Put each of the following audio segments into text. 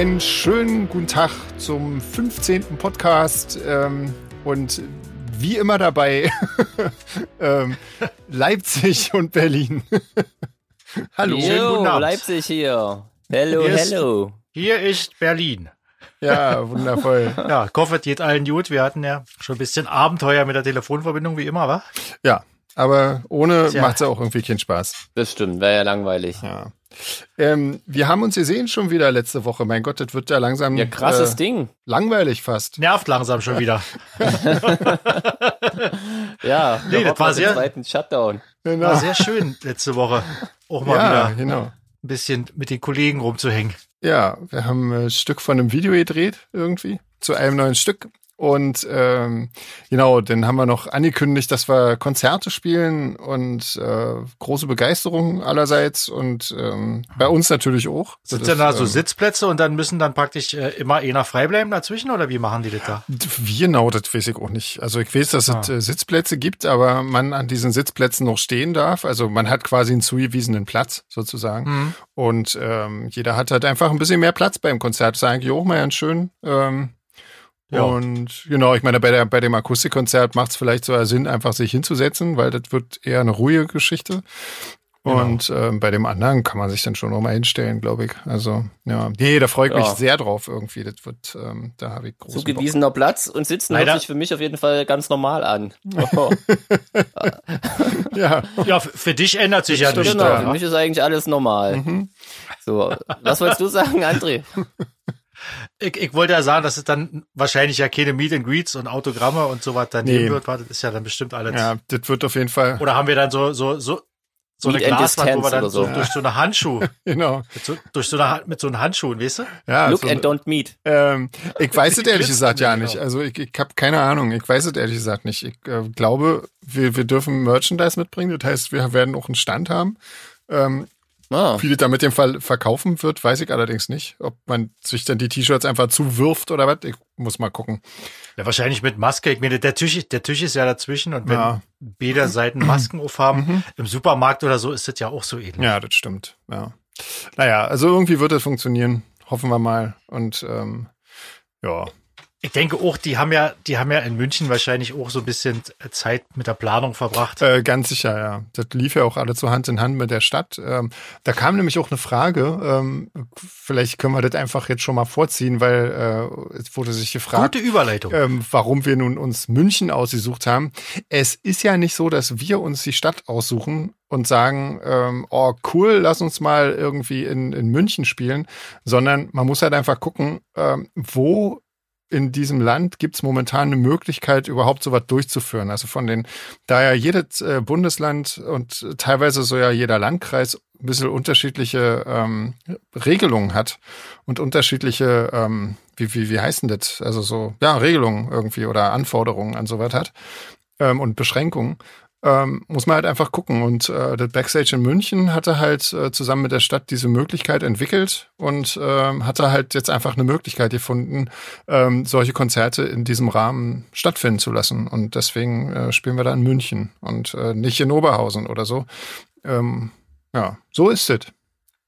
einen schönen guten Tag zum 15. Podcast ähm, und wie immer dabei ähm, Leipzig und Berlin. hallo, Yo, schönen guten Abend. Leipzig hier. Hello, hier hello. Ist, hier ist Berlin. Ja, wundervoll. Ja, ich hoffe, es geht allen gut. Wir hatten ja schon ein bisschen Abenteuer mit der Telefonverbindung, wie immer, wa? Ja, aber ohne macht es ja auch irgendwie keinen Spaß. Das stimmt, wäre ja langweilig. Ja. Ähm, wir haben uns gesehen schon wieder letzte Woche. Mein Gott, das wird ja langsam. Ja, krasses äh, Ding. Langweilig fast. Nervt langsam schon wieder. ja, nee, das war sehr. Zweiten Shutdown. Genau. War sehr schön letzte Woche. Auch mal ja, wieder genau. ein bisschen mit den Kollegen rumzuhängen. Ja, wir haben ein Stück von einem Video gedreht irgendwie zu einem neuen Stück und ähm, genau, dann haben wir noch angekündigt, dass wir Konzerte spielen und äh, große Begeisterung allerseits und ähm, bei uns natürlich auch. Sind denn da so ähm, Sitzplätze und dann müssen dann praktisch äh, immer einer frei bleiben dazwischen oder wie machen die das da? Wie genau, das weiß ich auch nicht. Also ich weiß, dass ah. es äh, Sitzplätze gibt, aber man an diesen Sitzplätzen noch stehen darf. Also man hat quasi einen zugewiesenen Platz sozusagen. Mhm. Und ähm, jeder hat halt einfach ein bisschen mehr Platz beim Konzert. Das ist eigentlich auch mal ganz schön. Ähm, ja. Und genau, ich meine, bei, der, bei dem Akustikkonzert macht es vielleicht so Sinn, einfach sich hinzusetzen, weil das wird eher eine ruhige Geschichte. Genau. Und ähm, bei dem anderen kann man sich dann schon nochmal hinstellen, glaube ich. Also, ja. Nee, da freue ich ja. mich sehr drauf irgendwie. Das wird, ähm, da habe ich großen Zugewiesener Bock. Platz und sitzen Leider. hört sich für mich auf jeden Fall ganz normal an. Oh. ja. Ja, für dich ändert sich ja nichts. Genau, für mich ist eigentlich alles normal. Mhm. So, was wolltest du sagen, André? Ich, ich wollte ja sagen, dass es dann wahrscheinlich ja keine Meet and Greets und Autogramme und so was dann nee. geben wird. Das ist ja dann bestimmt alles. Ja, das wird auf jeden Fall. Oder haben wir dann so, so, so, so eine Glaswand, wo wir dann so, ja. durch so eine Handschuh, genau, so, durch so eine mit so einem Handschuh, weißt du? Ja, Look so, and don't meet. Ähm, ich weiß es ehrlich gesagt ja nicht. Genau. Also ich, ich habe keine Ahnung. Ich weiß es ehrlich gesagt nicht. Ich äh, glaube, wir, wir dürfen Merchandise mitbringen. Das heißt, wir werden auch einen Stand haben. Ähm, Ah. Wie das da mit dem Fall verkaufen wird, weiß ich allerdings nicht. Ob man sich dann die T-Shirts einfach zuwirft oder was. Ich muss mal gucken. Ja, wahrscheinlich mit Maske. Ich meine, der Tisch, der Tisch ist ja dazwischen und wenn ja. beide Seiten Masken aufhaben, mhm. im Supermarkt oder so ist das ja auch so ähnlich. Ja, das stimmt. Ja. Naja, also irgendwie wird es funktionieren. Hoffen wir mal. Und ähm, ja, ich denke auch, die haben ja, die haben ja in München wahrscheinlich auch so ein bisschen Zeit mit der Planung verbracht. Äh, ganz sicher, ja. Das lief ja auch alle so Hand in Hand mit der Stadt. Ähm, da kam nämlich auch eine Frage. Ähm, vielleicht können wir das einfach jetzt schon mal vorziehen, weil äh, es wurde sich gefragt. Gute Überleitung. Ähm, warum wir nun uns München ausgesucht haben. Es ist ja nicht so, dass wir uns die Stadt aussuchen und sagen, ähm, oh cool, lass uns mal irgendwie in, in München spielen, sondern man muss halt einfach gucken, ähm, wo in diesem Land gibt es momentan eine Möglichkeit, überhaupt sowas durchzuführen. Also von den, da ja jedes äh, Bundesland und teilweise so ja jeder Landkreis ein bisschen unterschiedliche ähm, Regelungen hat und unterschiedliche, ähm, wie, wie, wie heißen das? Also so, ja, Regelungen irgendwie oder Anforderungen an sowas hat ähm, und Beschränkungen ähm, muss man halt einfach gucken. Und äh, das Backstage in München hatte halt äh, zusammen mit der Stadt diese Möglichkeit entwickelt und ähm, hatte halt jetzt einfach eine Möglichkeit gefunden, ähm, solche Konzerte in diesem Rahmen stattfinden zu lassen. Und deswegen äh, spielen wir da in München und äh, nicht in Oberhausen oder so. Ähm, ja, so ist es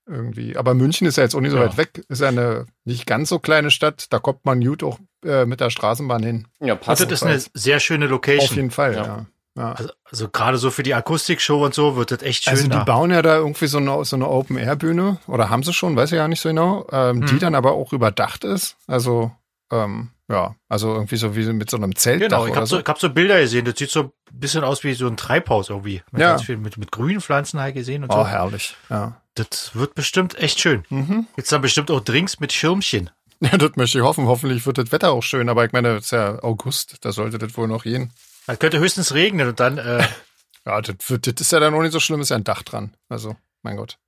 irgendwie. Aber München ist ja jetzt auch nicht so ja. weit weg. Ist ja eine nicht ganz so kleine Stadt. Da kommt man gut auch äh, mit der Straßenbahn hin. Ja, passt. Also das ist eine sehr schöne Location. Auf jeden Fall, ja. ja. Ja. Also, also gerade so für die Akustikshow und so wird das echt schön. Also die bauen ja da irgendwie so eine, so eine Open-Air-Bühne oder haben sie schon, weiß ich ja nicht so genau, ähm, hm. die dann aber auch überdacht ist. Also ähm, ja, also irgendwie so wie mit so einem Zelt. Genau, ich habe so, ich hab so Bilder gesehen. Das sieht so ein bisschen aus wie so ein Treibhaus irgendwie. Mit ja. ganz viel, mit, mit grünen Pflanzen halt gesehen und so. Oh, herrlich. Ja. Das wird bestimmt echt schön. Mhm. Jetzt dann bestimmt auch Drinks mit Schirmchen. Ja, das möchte ich hoffen. Hoffentlich wird das Wetter auch schön, aber ich meine, es ist ja August, da sollte das wohl noch gehen. Es könnte höchstens regnen und dann. Äh ja, das, das ist ja dann auch nicht so schlimm, ist ja ein Dach dran. Also, mein Gott.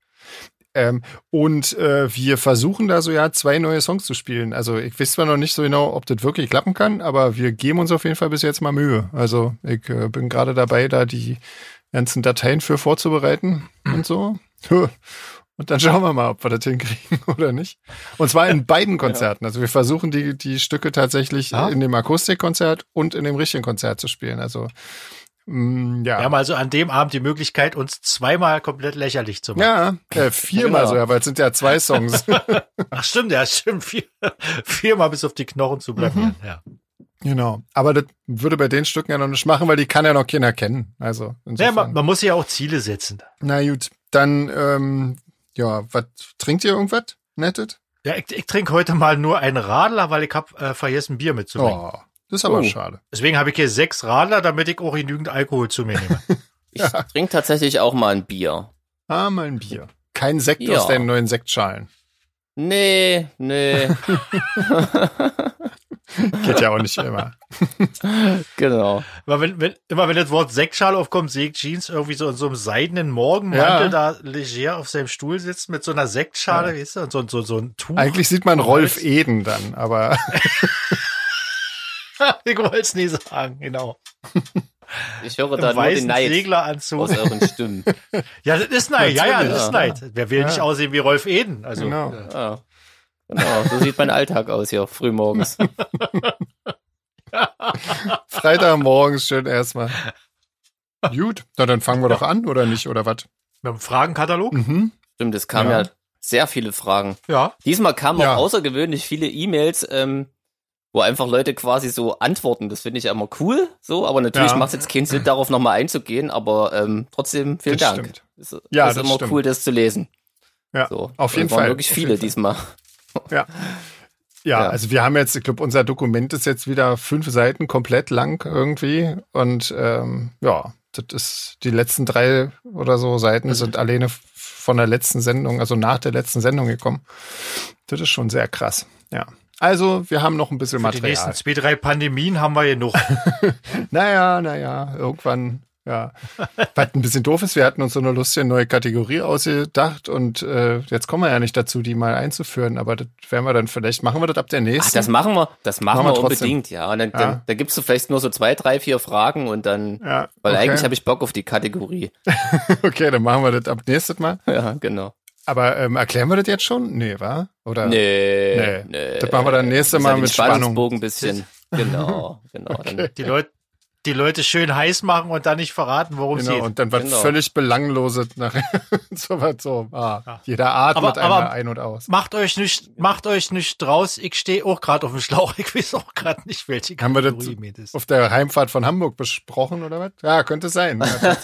Ähm, und äh, wir versuchen da so ja zwei neue Songs zu spielen. Also ich weiß zwar noch nicht so genau, ob das wirklich klappen kann, aber wir geben uns auf jeden Fall bis jetzt mal Mühe. Also ich äh, bin gerade dabei, da die ganzen Dateien für vorzubereiten und so. Und dann schauen wir mal, ob wir das hinkriegen oder nicht. Und zwar in beiden Konzerten. Also wir versuchen die, die Stücke tatsächlich ah. in dem Akustikkonzert und in dem richtigen Konzert zu spielen. Also Mm, ja. Wir haben also an dem Abend die Möglichkeit, uns zweimal komplett lächerlich zu machen. Ja, äh, viermal Genau. sogar, weil es sind ja zwei Songs. Ach stimmt, ja, stimmt. Vier, viermal bis auf die Knochen zu blamieren. Ja. genau. Aber das würde bei den Stücken ja noch nicht machen, weil die kann ja noch keiner kennen. Also Ja, insofern. man, man muss ja auch Ziele setzen. Na gut, dann, ähm, ja, was, trinkt ihr irgendwas? Nettet? Ja, ich, ich trinke heute mal nur einen Radler, weil ich hab äh, vergessen, Bier mitzubringen. Oh, das ist aber Oh. schade. Deswegen habe ich hier sechs Radler, damit ich auch genügend Alkohol zu mir nehme. Ich trinke tatsächlich auch mal ein Bier. Ah, mal ein Bier. Kein Sekt Ja. aus deinen neuen Sektschalen. Nee, nee, Geht ja auch nicht immer. genau. immer, wenn, wenn, immer wenn das Wort Sektschale aufkommt, sehe ich Jeans irgendwie so in so einem seidenen Morgenmantel Ja. da leger auf seinem Stuhl sitzt mit so einer Sektschale, weißt du, und so, so, so ein Tuch. Eigentlich sieht man Rolf Eden dann, aber ich wollte es nie sagen, genau. Ich höre Im da nur den Neid Segleranzug. aus euren Stimmen. Ja, das ist Neid. Ja, ja, das ist. Neid. Wer will Ja. nicht aussehen wie Rolf Eden? Also, Genau. Ja, genau, so sieht mein Alltag aus hier, frühmorgens. Freitagmorgens schön erstmal. Gut, na dann fangen wir doch an, oder nicht, oder was? mit dem Fragenkatalog? Mhm. Stimmt, es kamen Ja. ja. sehr viele Fragen. Ja. Diesmal kamen Ja. auch außergewöhnlich viele E-Mails, ähm, wo einfach Leute quasi so antworten. Das finde ich ja immer cool, so, aber natürlich Ja. macht es jetzt keinen Sinn, darauf nochmal einzugehen, aber ähm, trotzdem vielen Das Dank. stimmt. Es Ja, ist das immer stimmt. cool, das zu lesen. Ja, so. auf jeden es waren Fall, wirklich viele Fall. diesmal. Ja. Ja, Ja. also wir haben jetzt, ich glaube, unser Dokument ist jetzt wieder fünf Seiten komplett lang irgendwie. Und ähm, ja, das ist die letzten drei oder so Seiten sind alleine von der letzten Sendung, also nach der letzten Sendung gekommen. Das ist schon sehr krass. Ja. Also, wir haben noch ein bisschen Für die nächsten Material. zwei, drei Pandemien haben wir genug. Naja, naja, irgendwann, ja. Was ein bisschen doof ist, wir hatten uns so eine lustige neue Kategorie ausgedacht und äh, jetzt kommen wir ja nicht dazu, die mal einzuführen, aber das werden wir dann vielleicht, machen wir das ab der Ach, nächsten. das machen wir, das machen, Machen wir wir trotzdem. unbedingt, ja. Und dann, Ja. dann da gibst du vielleicht nur so zwei, drei, vier Fragen und dann, ja, weil okay. eigentlich habe ich Bock auf die Kategorie. Okay, dann machen wir das ab nächstes Mal. Ja, genau. Aber ähm, erklären wir das jetzt schon? Nee, wa? Oder? Nee, Nee. nee. Das machen wir dann nächstes Mal den mit Spannung. Spannungsbogen ein bisschen. Genau, genau. Dann, Die Leute, die Leute schön heiß machen und dann nicht verraten, worum es Genau, geht. und dann was Genau. völlig Belangloses nachher. so was so. Ah, Ja. Jeder atmet Aber- einmal aber- ein und aus. Macht euch nicht, macht euch nicht draus. Ich stehe auch gerade auf dem Schlauch. Ich weiß auch gerade nicht, welche Haben wir das Kategorie ist. auf der Heimfahrt von Hamburg besprochen oder was? Ja, könnte sein. Ja.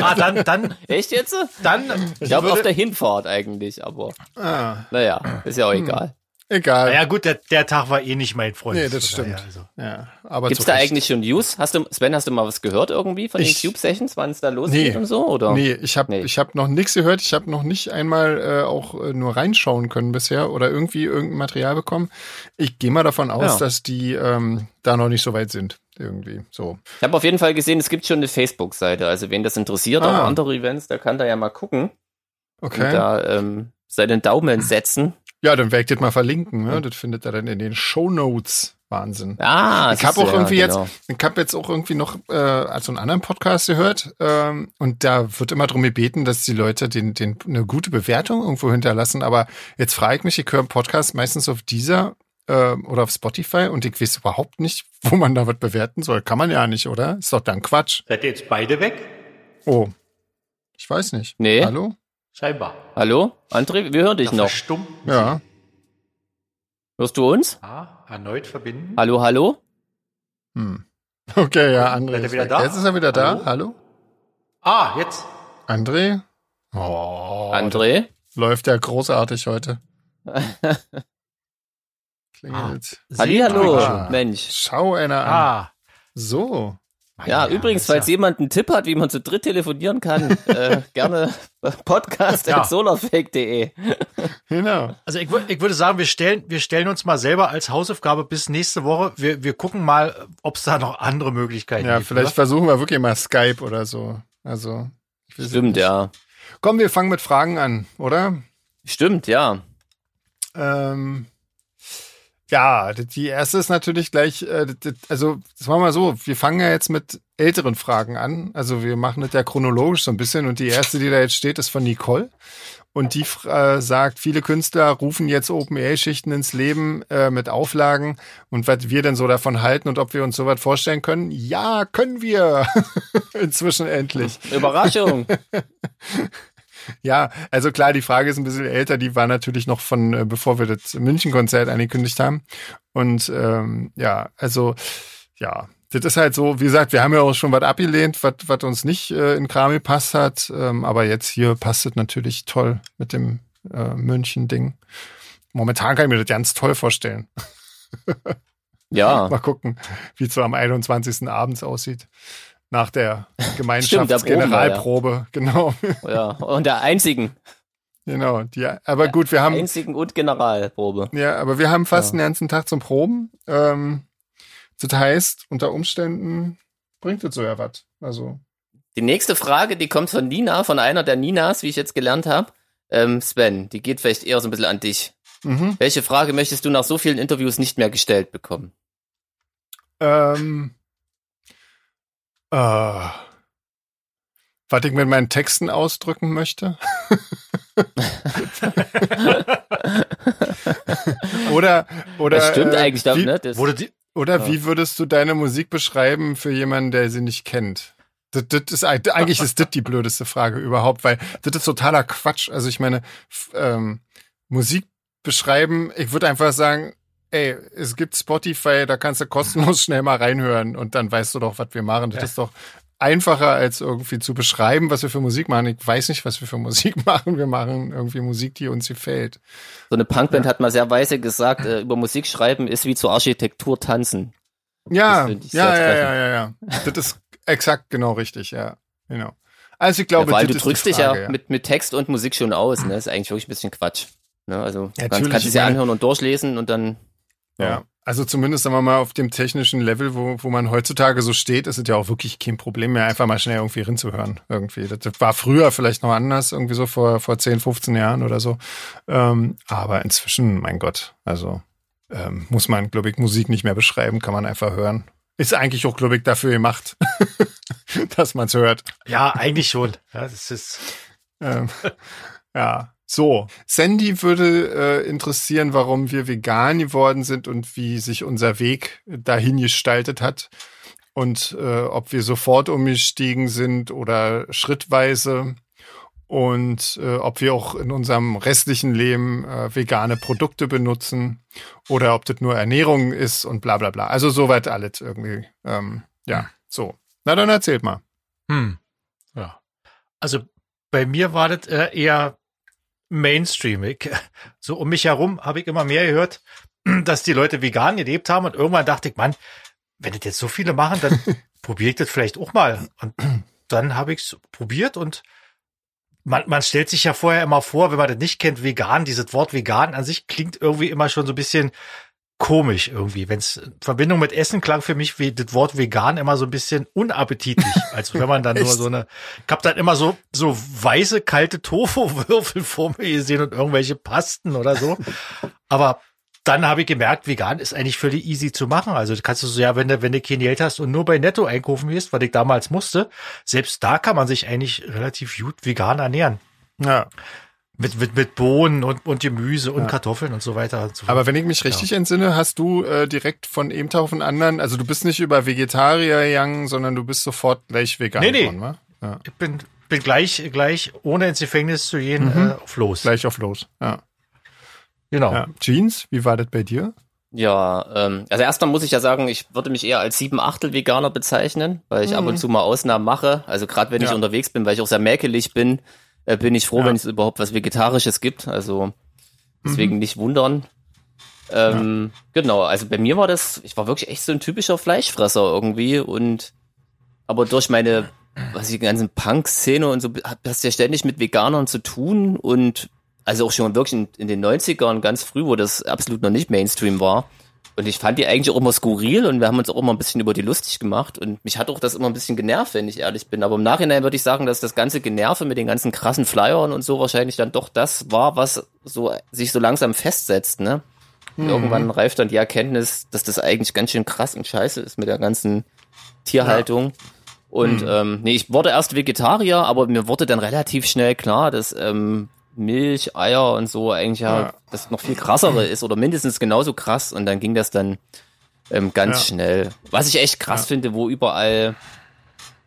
Ah, dann, dann, echt jetzt? dann. Ich glaube auf der Hinfahrt eigentlich, aber ah, naja, ist ja auch Hm. egal. Egal. Naja, gut, der, der Tag war eh nicht mein Freund. Nee, das daher, stimmt. Also. Ja, aber Gibt's da Recht. eigentlich schon News? Hast du, Sven, hast du mal was gehört irgendwie von Ich- den Cube Sessions, wann es da losgeht Nee. und so? Oder? Nee, ich habe Nee. ich hab noch nichts gehört. Ich habe noch nicht einmal äh, auch äh, nur reinschauen können bisher oder irgendwie irgendein Material bekommen. Ich gehe mal davon aus, Ja. dass die ähm, da noch nicht so weit sind. Irgendwie so. Ich habe auf jeden Fall gesehen, es gibt schon eine Facebook-Seite. Also wen das interessiert, Ah. auch andere Events, der kann da ja mal gucken Okay. und da ähm, seinen Daumen setzen. Ja, dann werde ich das mal verlinken. Ne? Das findet ihr dann in den Show Notes. Wahnsinn. Ah, ich habe auch irgendwie ja, genau. jetzt, ich habe jetzt auch irgendwie noch äh, also einen anderen Podcast gehört ähm, und da wird immer drum gebeten, dass die Leute den, den eine gute Bewertung irgendwo hinterlassen. Aber jetzt frage ich mich, ich höre einen Podcast meistens auf dieser äh, oder auf Spotify und ich weiß überhaupt nicht, wo man da was bewerten soll. Kann man ja nicht, oder? Ist doch dann Quatsch. Seid ihr jetzt beide weg? Oh, ich weiß nicht. Nee. Hallo? Scheinbar. Hallo? André, wir hören dich Da noch. verstummt Ja. Hörst du uns? Ah, erneut verbinden. Hallo, hallo? Hm. Okay, ja, André. Ist wieder da? Jetzt ist er wieder da. Hallo? Hallo? Ah, jetzt. André? Oh, André? läuft ja großartig heute. Klingelt. Hallihallo, Ah. Mensch. Schau einer an. Ah. So. Ja, übrigens, falls jemand einen Tipp hat, wie man zu dritt telefonieren kann, äh, gerne podcast Ja. at solarfake.de. Genau. Also ich, ich würde sagen, wir stellen, wir stellen uns mal selber als Hausaufgabe bis nächste Woche. Wir, wir gucken mal, ob es da noch andere Möglichkeiten Ja, gibt. vielleicht oder? versuchen wir wirklich mal Skype oder so. Also. ich weiß es Stimmt, nicht. ja. Komm, wir fangen mit Fragen an, oder? Stimmt, ja. Ähm, ja, die erste ist natürlich gleich, äh, also das machen wir so, wir fangen ja jetzt mit älteren Fragen an. Also wir machen das ja chronologisch so ein bisschen und die erste, die da jetzt steht, ist von Nicole. und die äh, sagt, viele Künstler rufen jetzt OpenAI-Schichten ins Leben äh, mit Auflagen und was wir denn so davon halten und ob wir uns sowas vorstellen können. Ja, können wir. Inzwischen endlich. Überraschung. Ja, also klar, die Frage ist ein bisschen älter. Die war natürlich noch von, äh, bevor wir das München-Konzert angekündigt haben. Und ähm, ja, also ja, das ist halt so, wie gesagt, wir haben ja auch schon was abgelehnt, was, was uns nicht äh, in Kram gepasst hat. Ähm, aber jetzt hier passt es natürlich toll mit dem äh, München-Ding. Momentan kann ich mir das ganz toll vorstellen. ja. Mal gucken, wie es so am 21. abends aussieht. Nach der Gemeinschaftsgeneralprobe, ja. genau. Ja, und der einzigen. Genau, die, aber gut, wir haben. Einzigen und Generalprobe. Ja, aber wir haben fast ja. den ganzen Tag zum Proben. Ähm, das heißt, unter Umständen bringt es so ja was. Also. Die nächste Frage, die kommt von Nina, von einer der Ninas, wie ich jetzt gelernt habe. Ähm, Sven, die geht vielleicht eher so ein bisschen an dich. Mhm. Welche Frage möchtest du nach so vielen Interviews nicht mehr gestellt bekommen? Ähm, äh, was ich mit meinen Texten ausdrücken möchte. oder, oder. Das stimmt äh, eigentlich, wie, ne? Das, oder die, oder ja. wie würdest du deine Musik beschreiben für jemanden, der sie nicht kennt? Das, das ist, eigentlich ist das die blödeste Frage überhaupt, weil das ist totaler Quatsch. Also ich meine, ähm, Musik beschreiben, ich würde einfach sagen, ey, es gibt Spotify, da kannst du kostenlos schnell mal reinhören und dann weißt du doch, was wir machen. Das ja. ist doch einfacher als irgendwie zu beschreiben, was wir für Musik machen. Ich weiß nicht, was wir für Musik machen. Wir machen irgendwie Musik, die uns gefällt. So eine Punkband ja. hat mal sehr weise gesagt, äh, über Musik schreiben ist wie zur Architektur tanzen. Ja, ja, ja, ja, ja, ja. Das ist exakt genau richtig, ja. Genau. Also ich glaube, ja, du drückst Frage, dich ja, ja, Mit, mit Text und Musik schon aus, ne? Das ist eigentlich wirklich ein bisschen Quatsch. Ne? Also ja, kannst, kannst du es ja anhören und durchlesen und dann. Ja. Also zumindest sagen wir mal auf dem technischen Level, wo, wo man heutzutage so steht, ist es ja auch wirklich kein Problem mehr, einfach mal schnell irgendwie rinzuhören. Irgendwie. Das war früher vielleicht noch anders, irgendwie so vor, vor 10, 15 Jahren oder so. Ähm, aber inzwischen, mein Gott, also ähm, muss man, glaube ich, Musik nicht mehr beschreiben, kann man einfach hören. Ist eigentlich auch, glaube ich, dafür gemacht, dass man es hört. Ja, eigentlich schon. Ja, das ist. Ähm, ja, so, Sandy würde äh, interessieren, warum wir vegan geworden sind und wie sich unser Weg dahin gestaltet hat und äh, ob wir sofort umgestiegen sind oder schrittweise und äh, ob wir auch in unserem restlichen Leben äh, vegane Produkte benutzen oder ob das nur Ernährung ist und bla bla bla. Also soweit alles irgendwie. Ähm, ja, so. Na dann erzählt mal. Hm. Ja. Also bei mir war das äh, eher mainstreamig. So um mich herum habe ich immer mehr gehört, dass die Leute vegan gelebt haben und irgendwann dachte ich, Mann, wenn das jetzt so viele machen, dann probiere ich das vielleicht auch mal. Und dann habe ich es probiert und man, man stellt sich ja vorher immer vor, wenn man das nicht kennt, vegan, dieses Wort vegan an sich klingt irgendwie immer schon so ein bisschen komisch irgendwie. Wenn es Verbindung mit Essen klang für mich wie das Wort vegan immer so ein bisschen unappetitlich. Also wenn man dann nur so eine, ich habe dann immer so so weiße kalte Tofu-Würfel vor mir gesehen und irgendwelche Pasten oder so. Aber dann habe ich gemerkt, vegan ist eigentlich völlig easy zu machen. Also kannst du so ja, wenn du wenn du kein Geld hast und nur bei Netto einkaufen gehst, was ich damals musste, selbst da kann man sich eigentlich relativ gut vegan ernähren. Ja. Mit, mit, mit Bohnen und, und Gemüse und ja. Kartoffeln und so weiter. Und so Aber wenn ich mich richtig ja. entsinne, hast du äh, direkt von eben auf anderen, also du bist nicht über Vegetarier gegangen, sondern du bist sofort gleich vegan nee, nee. geworden, wa? Ja. Ich bin, bin gleich, gleich, ohne ins Gefängnis zu gehen, mhm. äh, auf los. Gleich auf los, ja. Genau. Ja. Jeans, wie war das bei dir? Ja, ähm, also erstmal muss ich ja sagen, ich würde mich eher als sieben Achtel Veganer bezeichnen, weil ich mhm. ab und zu mal Ausnahmen mache. Also gerade wenn ja. ich unterwegs bin, weil ich auch sehr mäkelig bin, äh, bin ich froh, ja. wenn es überhaupt was Vegetarisches gibt. Also deswegen mhm. nicht wundern. Ähm, ja. Genau, also bei mir war das, ich war wirklich echt so ein typischer Fleischfresser irgendwie und aber durch meine, was ich, ganzen Punk-Szene und so, hast du ja ständig mit Veganern zu tun und also auch schon wirklich in, in den 90ern ganz früh, wo das absolut noch nicht Mainstream war, und ich fand die eigentlich auch immer skurril und wir haben uns auch immer ein bisschen über die lustig gemacht. Und mich hat auch das immer ein bisschen genervt, wenn ich ehrlich bin. Aber im Nachhinein würde ich sagen, dass das ganze Generve mit den ganzen krassen Flyern und so wahrscheinlich dann doch das war, was so sich so langsam festsetzt, ne? Mhm. Irgendwann reift dann die Erkenntnis, dass das eigentlich ganz schön krass und scheiße ist mit der ganzen Tierhaltung. Ja. Und mhm. ähm, nee, ich wurde erst Vegetarier, aber mir wurde dann relativ schnell klar, dass ähm, Milch, Eier und so eigentlich ja, Ja. das noch viel krassere ist oder mindestens genauso krass und dann ging das dann ähm, ganz Ja. schnell. Was ich echt krass finde, wo überall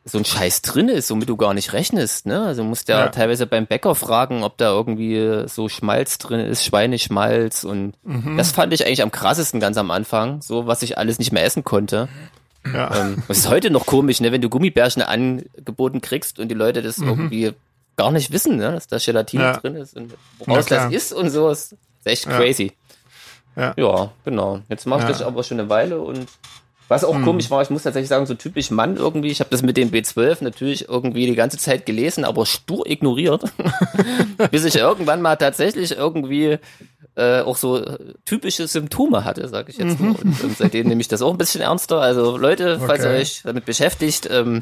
so ein Scheiß drin ist, womit du gar nicht rechnest, ne? Also musst ja, Ja. teilweise beim Bäcker fragen, ob da irgendwie so Schmalz drin ist, Schweineschmalz und Mhm. das fand ich eigentlich am krassesten ganz am Anfang, so was ich alles nicht mehr essen konnte. Ja. Ähm, das ist heute noch komisch, ne, wenn du Gummibärchen angeboten kriegst und die Leute das irgendwie gar nicht wissen, ne, dass da Gelatine Mhm. Ja. drin ist und woraus das ist und so. Das ist echt crazy. Ja. Ja, genau. Jetzt mache ich das aber schon eine Weile und was auch Mhm. komisch war, ich muss tatsächlich sagen, so typisch Mann irgendwie, ich habe das mit dem B12 natürlich irgendwie die ganze Zeit gelesen, aber stur ignoriert, bis ich irgendwann mal tatsächlich irgendwie äh, auch so typische Symptome hatte, sage ich jetzt mal. Und, und seitdem nehme ich das auch ein bisschen ernster. Also Leute, falls ihr Okay. euch damit beschäftigt, ähm,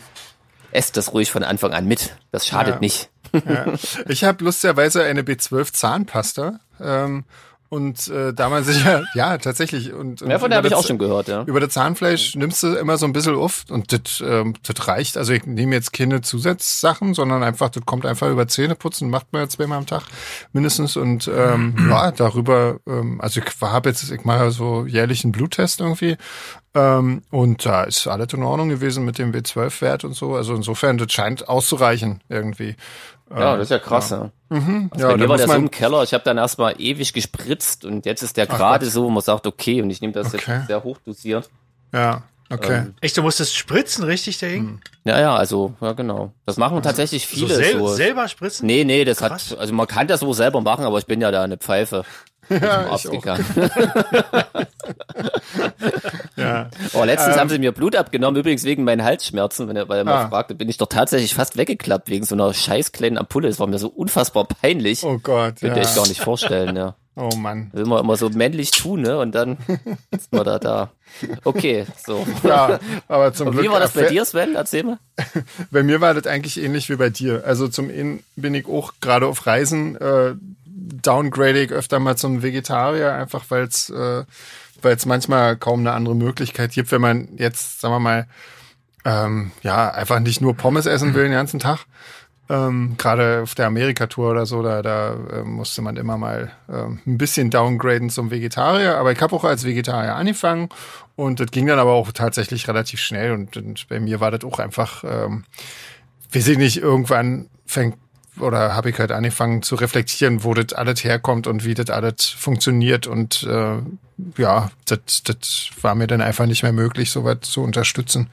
esst das ruhig von Anfang an mit. Das schadet Ja. nicht. Ja. Ich habe lustigerweise eine B12 Zahnpasta. Ähm, und äh, da man sich ja, ja, tatsächlich. Und, und Ja, von der habe über ich auch das- schon gehört, ja. Über das Zahnfleisch nimmst du immer so ein bisschen auf und das, ähm, das reicht. Also ich nehme jetzt keine Zusatzsachen, sondern einfach, das kommt einfach über Zähneputzen, macht man ja zweimal am Tag mindestens. Und ähm, ja, darüber, ähm, also ich habe jetzt, ich mache so jährlich einen Bluttest irgendwie. Ähm, und da ist alles in Ordnung gewesen mit dem B12-Wert und so. Also insofern, das scheint auszureichen irgendwie. Ja, das ist ja krass, ja. Mhm. Also ja, bei mir war der so im Keller, ich habe dann erstmal ewig gespritzt und jetzt ist der gerade so, wo man sagt, okay, und ich nehme das Okay. jetzt sehr hoch dosiert. ja, okay. Ähm, Echt, du musstest spritzen, richtig, der Ding? Ja, ja, also, ja genau. Das machen tatsächlich So viele sel so. selber spritzen? Nee, nee, das Krass. hat, also man kann das so selber machen, aber ich bin ja da eine Pfeife. Zum ich gegangen. ja. Oh, letztens Ähm. haben sie mir Blut abgenommen, übrigens wegen meinen Halsschmerzen, wenn er, weil er mal Ah. fragte, bin ich doch tatsächlich fast weggeklappt wegen so einer scheiß kleinen Ampulle. Es war mir so unfassbar peinlich. Oh Gott, Könnte ja. ich gar nicht vorstellen, ja. Oh Mann. Will man immer so männlich tun, ne? Und dann ist man da da. Okay, so. Ja, aber zum Und Glück. wie war das bei dir, Sven? Erzähl mal. Bei mir war das eigentlich ähnlich wie bei dir. Also zum einen bin ich auch gerade auf Reisen äh, downgrade ich öfter mal zum Vegetarier, einfach weil es äh, weil es manchmal kaum eine andere Möglichkeit gibt, wenn man jetzt, sagen wir mal, ähm, ja, einfach nicht nur Pommes essen will den ganzen Tag. Ähm, Gerade auf der Amerika-Tour oder so, da, da äh, musste man immer mal ähm, ein bisschen downgraden zum Vegetarier. Aber ich habe auch als Vegetarier angefangen und das ging dann aber auch tatsächlich relativ schnell. Und, und bei mir war das auch einfach, ähm, weiß ich nicht, irgendwann fängt oder habe ich halt angefangen zu reflektieren, wo das alles herkommt und wie das alles funktioniert. Und äh, ja, das, das war mir dann einfach nicht mehr möglich, so weit zu unterstützen.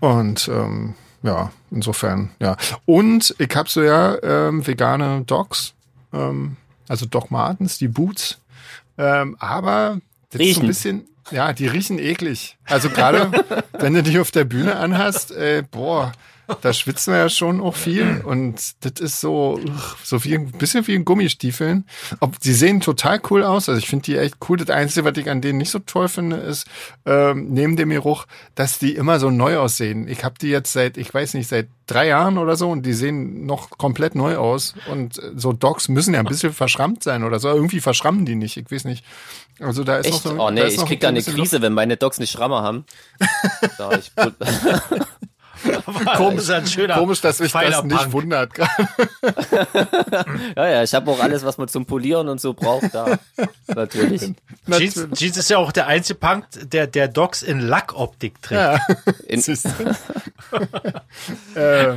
Und ähm, ja, insofern, ja. Und ich habe so ja ähm, vegane Dogs, ähm, also Doc Martens, die Boots. Ähm, aber das ist so Riechen. ein bisschen, ja, die riechen eklig. Also gerade, wenn du die auf der Bühne anhast, äh, boah, da schwitzen wir ja schon auch viel und das ist so, so wie ein bisschen wie ein Gummistiefeln. Ob, sie sehen total cool aus, also ich finde die echt cool. Das Einzige, was ich an denen nicht so toll finde, ist, ähm, neben dem Geruch, dass die immer so neu aussehen. Ich habe die jetzt seit, ich weiß nicht, seit drei Jahren oder so und die sehen noch komplett neu aus. Und äh, so Dogs müssen ja ein bisschen verschrammt sein oder so. Irgendwie verschrammen die nicht, ich weiß nicht. Also da ist Echt? noch so, Oh nee, ich krieg so da ein eine Krise, wenn meine Dogs eine Schramme haben. Da, ich, Komisch, ist ein schöner, Komisch, dass mich das nicht wundert. ja, ja, ich habe auch alles, was man zum Polieren und so braucht, da. Natürlich. Jeans, Jeans ist ja auch der einzige Punk, der, der Docs in Lackoptik trägt. In, Siehst du? äh,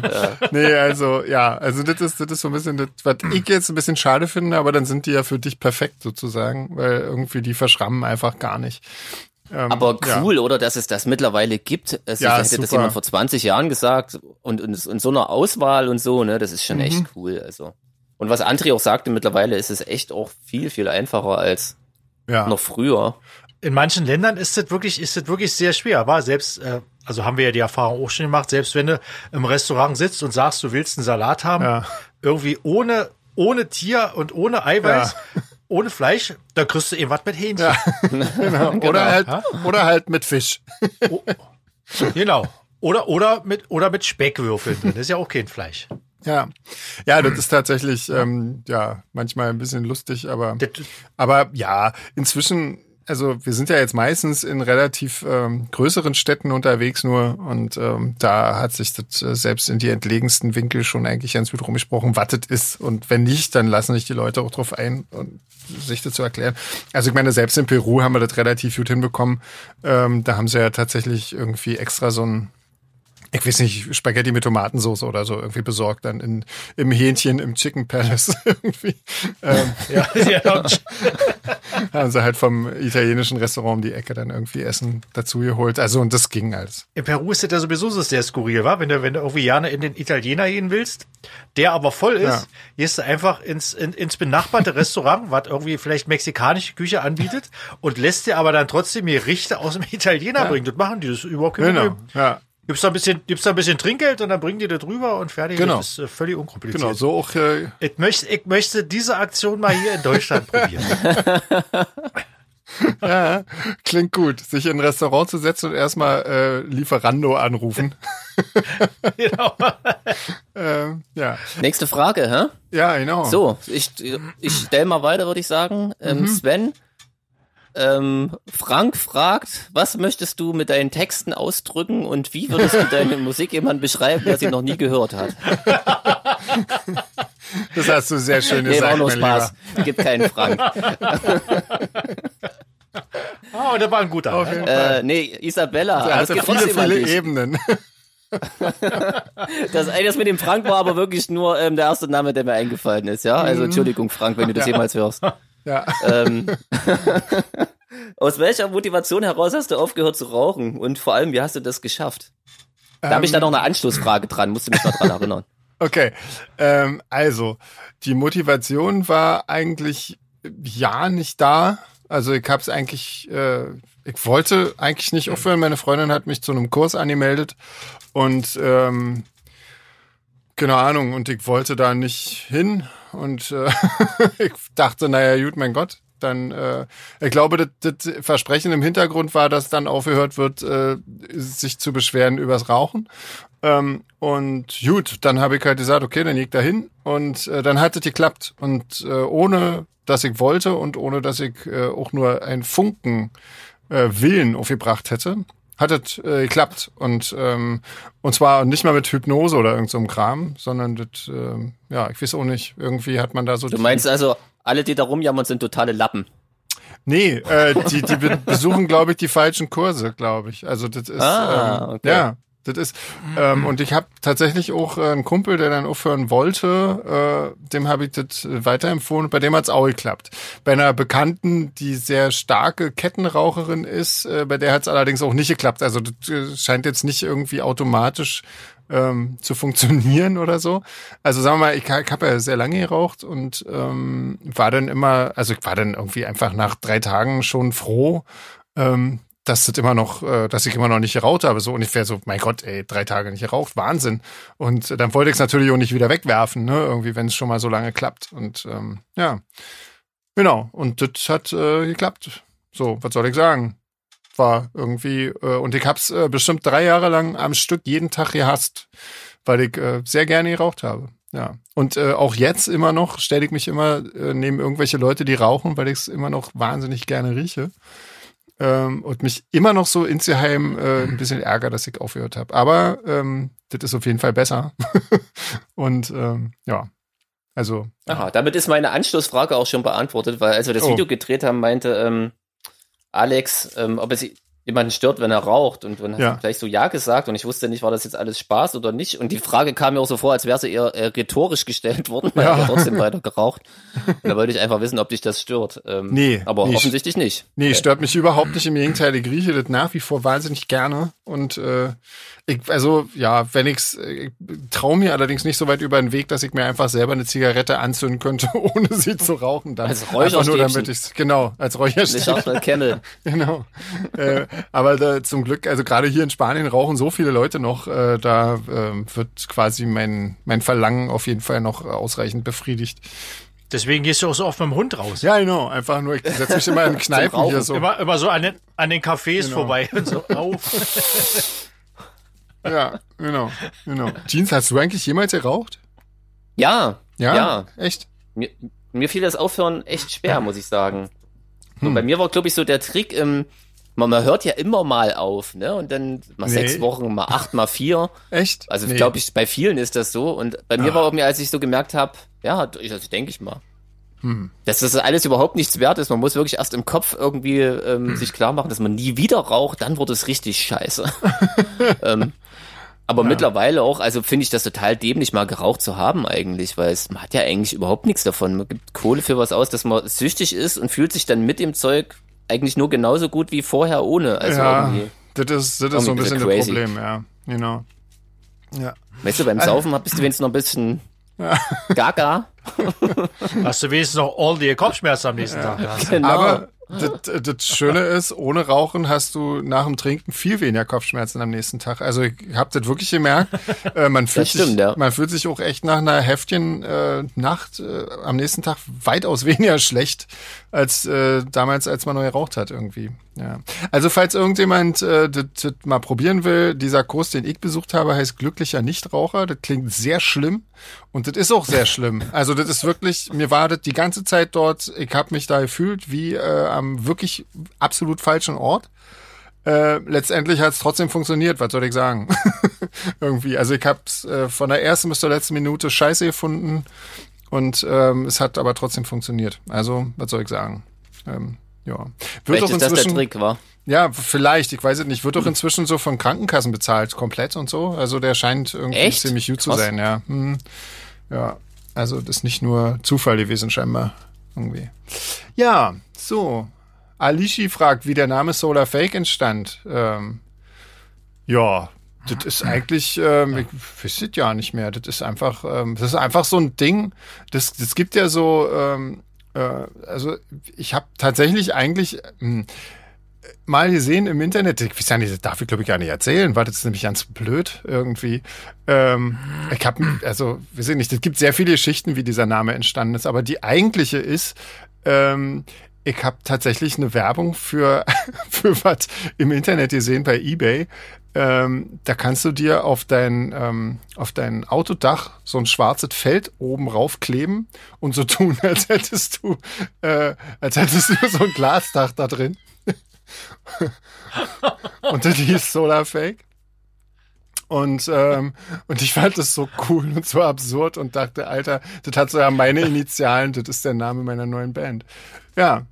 Nee, also ja, also das ist, das ist so ein bisschen das, was ich jetzt ein bisschen schade finde, aber dann sind die ja für dich perfekt sozusagen, weil irgendwie die verschrammen einfach gar nicht. Ähm, aber ja. cool, oder, dass es das mittlerweile gibt. Also, Ja, hätte das super. jemand vor 20 Jahren gesagt und, und in so einer Auswahl und so, ne, das ist schon Mhm. echt cool, also. Und was André auch sagte, mittlerweile ist es echt auch viel, viel einfacher als Ja. noch früher. In manchen Ländern ist das wirklich, ist das wirklich sehr schwer. War selbst, äh, also haben wir ja die Erfahrung auch schon gemacht, selbst wenn du im Restaurant sitzt und sagst, du willst einen Salat haben, Ja. irgendwie ohne, ohne Tier und ohne Eiweiß, ohne Fleisch, da kriegst du eben was mit Hähnchen. genau. Oder halt, Ja. oder halt mit Fisch. Genau. Oder, oder mit, oder mit Speckwürfeln. Das ist ja auch kein Fleisch. Ja. Ja, das ist tatsächlich, ähm, ja, manchmal ein bisschen lustig, aber, aber ja, inzwischen, also wir sind ja jetzt meistens in relativ ähm, größeren Städten unterwegs nur und ähm, da hat sich das äh, selbst in die entlegensten Winkel schon eigentlich ganz gut rumgesprochen, das ist. Und wenn nicht, dann lassen sich die Leute auch drauf ein und sich dazu erklären. Also ich meine, selbst in Peru haben wir das relativ gut hinbekommen. Ähm, da haben sie ja tatsächlich irgendwie extra so ein ich weiß nicht, Spaghetti mit Tomatensauce oder so irgendwie besorgt, dann in, im Hähnchen im Chicken Palace irgendwie. Ähm, ja, ja. haben sie halt vom italienischen Restaurant um die Ecke dann irgendwie Essen dazu geholt. Also und das ging alles. In Peru ist das ja sowieso so sehr skurril, war, wenn du, wenn du irgendwie gerne in den Italiener gehen willst, der aber voll ist, ja. gehst du einfach ins, in, ins benachbarte Restaurant, was irgendwie vielleicht mexikanische Küche anbietet und lässt dir aber dann trotzdem Gerichte aus dem Italiener ja. bringen. Das machen die, das ist überhaupt kein genau. Problem. Ja. Gibt's da ein bisschen, gibt's da ein bisschen Trinkgeld und dann bringen die da drüber und fertig. Genau. Das ist äh, völlig unkompliziert. Genau, so auch. Äh ich, möchte, ich möchte diese Aktion mal hier in Deutschland probieren. ja, klingt gut. Sich in ein Restaurant zu setzen und erstmal äh, Lieferando anrufen. genau. ähm, ja. Nächste Frage, hä? Ja, genau. So, ich, ich stell mal weiter, würde ich sagen. Ähm, mhm. Sven, ähm, Frank fragt, was möchtest du mit deinen Texten ausdrücken und wie würdest du deine Musik jemand beschreiben, der sie noch nie gehört hat? Das hast du sehr schön nee, gesagt. Auch nur Spaß. Lieber. Gibt keinen Frank. Oh, der war ein guter. Auf jeden Äh, nee, Isabella. Der hatte viele, viele Ebenen. das das mit dem Frank war aber wirklich nur ähm, der erste Name, der mir eingefallen ist, ja? Also mhm. Entschuldigung, Frank, wenn du das jemals hörst. Ja. Ähm, aus welcher Motivation heraus hast du aufgehört zu rauchen? Und vor allem, wie hast du das geschafft? Da ähm, habe ich da noch eine Anschlussfrage dran, musst du mich mal dran erinnern. Okay, ähm, also die Motivation war eigentlich ja nicht da. Also ich habe es eigentlich, äh, ich wollte eigentlich nicht aufhören. Meine Freundin hat mich zu einem Kurs angemeldet und ähm, keine Ahnung, und ich wollte da nicht hin und äh, ich dachte, naja, gut, mein Gott, dann, äh, ich glaube, das, das Versprechen im Hintergrund war, dass dann aufgehört wird, äh, sich zu beschweren übers Rauchen. Ähm, und gut, dann habe ich halt gesagt, okay, dann ich da hin und äh, dann hat es geklappt. Und äh, ohne, dass ich wollte und ohne, dass ich äh, auch nur ein Funken äh, Willen aufgebracht hätte, hat es äh, geklappt. Und, ähm, und zwar nicht mal mit Hypnose oder irgendeinem so Kram, sondern das, äh, ja, ich weiß auch nicht, irgendwie hat man da so. Du meinst also, alle, die da rumjammern, sind totale Lappen. Nee, äh, die, die besuchen, glaube ich, die falschen Kurse, glaube ich. Also das ist ah, ähm, okay. ja. Das ist, ähm, und ich habe tatsächlich auch äh, einen Kumpel, der dann aufhören wollte, äh, dem habe ich das weiterempfohlen, bei dem hat's auch geklappt. Bei einer Bekannten, die sehr starke Kettenraucherin ist, äh, bei der hat's allerdings auch nicht geklappt. Also das äh, scheint jetzt nicht irgendwie automatisch ähm, zu funktionieren oder so. Also sagen wir mal, ich, ich habe ja sehr lange geraucht und ähm, war dann immer, also ich war dann irgendwie einfach nach drei Tagen schon froh, ähm, dass das immer noch, äh, dass ich immer noch nicht geraucht habe. So ungefähr so, mein Gott, ey, drei Tage nicht geraucht, Wahnsinn. Und dann wollte ich es natürlich auch nicht wieder wegwerfen, ne? Irgendwie, wenn es schon mal so lange klappt. Und ähm, ja, genau. Und das hat äh, geklappt. So, was soll ich sagen? War irgendwie, äh, und ich hab's äh, bestimmt drei Jahre lang am Stück jeden Tag gehasst, weil ich äh, sehr gerne geraucht habe. Ja. Und äh, auch jetzt immer noch stelle ich mich immer äh, neben irgendwelche Leute, die rauchen, weil ich es immer noch wahnsinnig gerne rieche ähm, und mich immer noch so insgeheim äh, ein bisschen ärgere, dass ich aufgehört habe. Aber ähm, das ist auf jeden Fall besser. und ähm, ja, also. Aha, damit ist meine Anschlussfrage auch schon beantwortet, weil als wir das oh. Video gedreht haben, meinte ähm, Alex, ähm, ob es jemanden stört, wenn er raucht. Und dann ja. hast du gleich so Ja gesagt und ich wusste nicht, war das jetzt alles Spaß oder nicht. Und die Frage kam mir auch so vor, als wäre sie eher äh, rhetorisch gestellt worden, weil ja. er trotzdem weiter geraucht. Und da wollte ich einfach wissen, ob dich das stört. Ähm, nee. Aber nee, offensichtlich nicht. Nee, stört mich überhaupt nicht. Im Gegenteil, ich rieche das nach wie vor wahnsinnig gerne. Und äh, ich, also ja, wenn ich's, ich traue mir allerdings nicht so weit über den Weg, dass ich mir einfach selber eine Zigarette anzünden könnte, ohne sie zu rauchen. Dann. Als Räucherstäbchen. nur damit ich's, genau, als Räucherstäbchen. Camel. genau. äh, aber da, zum Glück, also gerade hier in Spanien rauchen so viele Leute noch, äh, da äh, wird quasi mein, mein Verlangen auf jeden Fall noch ausreichend befriedigt. Deswegen gehst du auch so oft mit dem Hund raus. Ja, genau. Einfach nur, ich setze mich immer in Kneipen hier so. Immer, immer so an den, an den Cafés genau. vorbei und so auf. Ja, genau, genau. Jeans, hast du eigentlich jemals geraucht? Ja. Ja? Ja. Echt? Mir, mir fiel das Aufhören echt schwer, muss ich sagen. Hm. bei mir war, glaube ich, so der Trick im, man, man hört ja immer mal auf, ne? Und dann mal nee. sechs Wochen, mal acht, mal vier. Echt? Also nee. glaube ich, bei vielen ist das so. Und bei mir ah. war irgendwie, als ich so gemerkt habe, ja, also denke ich mal. Hm. Dass das alles überhaupt nichts wert ist. Man muss wirklich erst im Kopf irgendwie ähm, hm. sich klar machen, dass man nie wieder raucht, dann wird es richtig scheiße. ähm, aber ja. mittlerweile auch, also finde ich das total dämlich, mal geraucht zu haben eigentlich, weil es, man hat ja eigentlich überhaupt nichts davon. Man gibt Kohle für was aus, dass man süchtig ist und fühlt sich dann mit dem Zeug eigentlich nur genauso gut wie vorher ohne. Also ja, das ist, das ist so ein bisschen das Problem, ja. Genau. Ja. Weißt du, beim also Saufen bist du wenigstens noch ein bisschen ja. gaga. Hast du wenigstens noch ordentliche Kopfschmerzen am nächsten ja. Tag. Genau. Aber das, das Schöne ist, ohne Rauchen hast du nach dem Trinken viel weniger Kopfschmerzen am nächsten Tag. Also ich habe das wirklich gemerkt. Äh, man, fühlt stimmt, sich, ja. man fühlt sich auch echt nach einer heftigen äh, Nacht äh, am nächsten Tag weitaus weniger schlecht als äh, damals, als man neu geraucht hat irgendwie. Ja. Also falls irgendjemand äh, das, das mal probieren will, dieser Kurs, den ich besucht habe, heißt glücklicher Nichtraucher. Das klingt sehr schlimm und das ist auch sehr schlimm. Also das ist wirklich, mir war das die ganze Zeit dort, ich habe mich da gefühlt wie äh, am wirklich absolut falschen Ort. Äh, letztendlich hat es trotzdem funktioniert, was soll ich sagen? Irgendwie. Also ich habe äh, von der ersten bis zur letzten Minute scheiße gefunden und ähm, es hat aber trotzdem funktioniert. Also, was soll ich sagen? Ähm, ja. Wird Vielleicht doch inzwischen, ist das der Trick, war? Ja, vielleicht, ich weiß es nicht. Wird doch inzwischen so von Krankenkassen bezahlt, komplett und so. Also der scheint irgendwie Echt? ziemlich gut zu sein, ja. Hm. Ja, also das ist nicht nur Zufall gewesen, scheinbar. Irgendwie. Ja, so. Alishi fragt, wie der Name Solar Fake entstand. Ähm, ja, das ist eigentlich, ähm, ich weiß es ja nicht mehr. Das ist einfach, ähm, das ist einfach so ein Ding. Das, das gibt ja so, ähm, äh, also ich habe tatsächlich eigentlich ähm, mal gesehen im Internet, ich weiß ja nicht, das darf ich glaube ich gar nicht erzählen, war das nämlich ganz blöd irgendwie. Ähm, ich habe, also wir sehen nicht, es gibt sehr viele Geschichten, wie dieser Name entstanden ist, aber die eigentliche ist, ähm, ich habe tatsächlich eine Werbung für, für was im Internet gesehen bei eBay. Ähm, da kannst du dir auf dein, ähm, auf dein Autodach so ein schwarzes Feld oben raufkleben und so tun, als hättest du, äh, als hättest du so ein Glasdach da drin. und das hieß Solar Fake. Und, ähm, und ich fand das so cool und so absurd und dachte, Alter, das hat so ja meine Initialen, das ist der Name meiner neuen Band. Ja,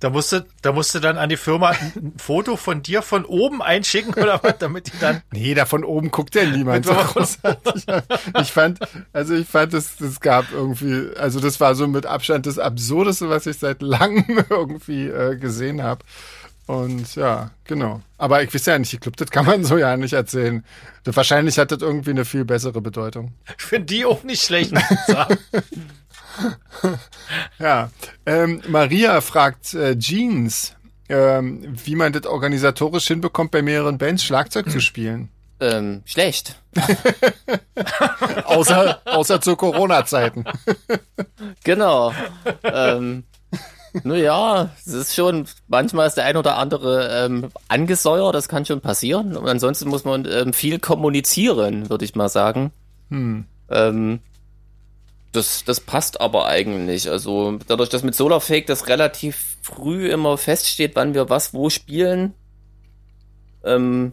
da musste, da musste dann an die Firma ein Foto von dir von oben einschicken oder was, damit die dann. Nee, da von oben guckt ja niemand. So ich fand, also ich fand, das, das gab irgendwie, also das war so mit Abstand das Absurdeste, was ich seit langem irgendwie äh, gesehen habe. Und ja, genau. Aber ich weiß ja nicht, ich glaube, das kann man so ja nicht erzählen. Wahrscheinlich hat das irgendwie eine viel bessere Bedeutung. Ich finde die auch nicht schlecht. ja. Ähm, Maria fragt äh, Jeans, ähm, wie man das organisatorisch hinbekommt, bei mehreren Bands Schlagzeug zu spielen. Ähm, schlecht. außer, außer zu Corona-Zeiten. genau. Ähm, naja, es ist schon, manchmal ist der ein oder andere ähm, angesäuert, das kann schon passieren. Und ansonsten muss man ähm, viel kommunizieren, würde ich mal sagen. Hm. Ähm, das, das passt aber eigentlich. Also dadurch, dass mit Solarfake das relativ früh immer feststeht, wann wir was wo spielen, ähm,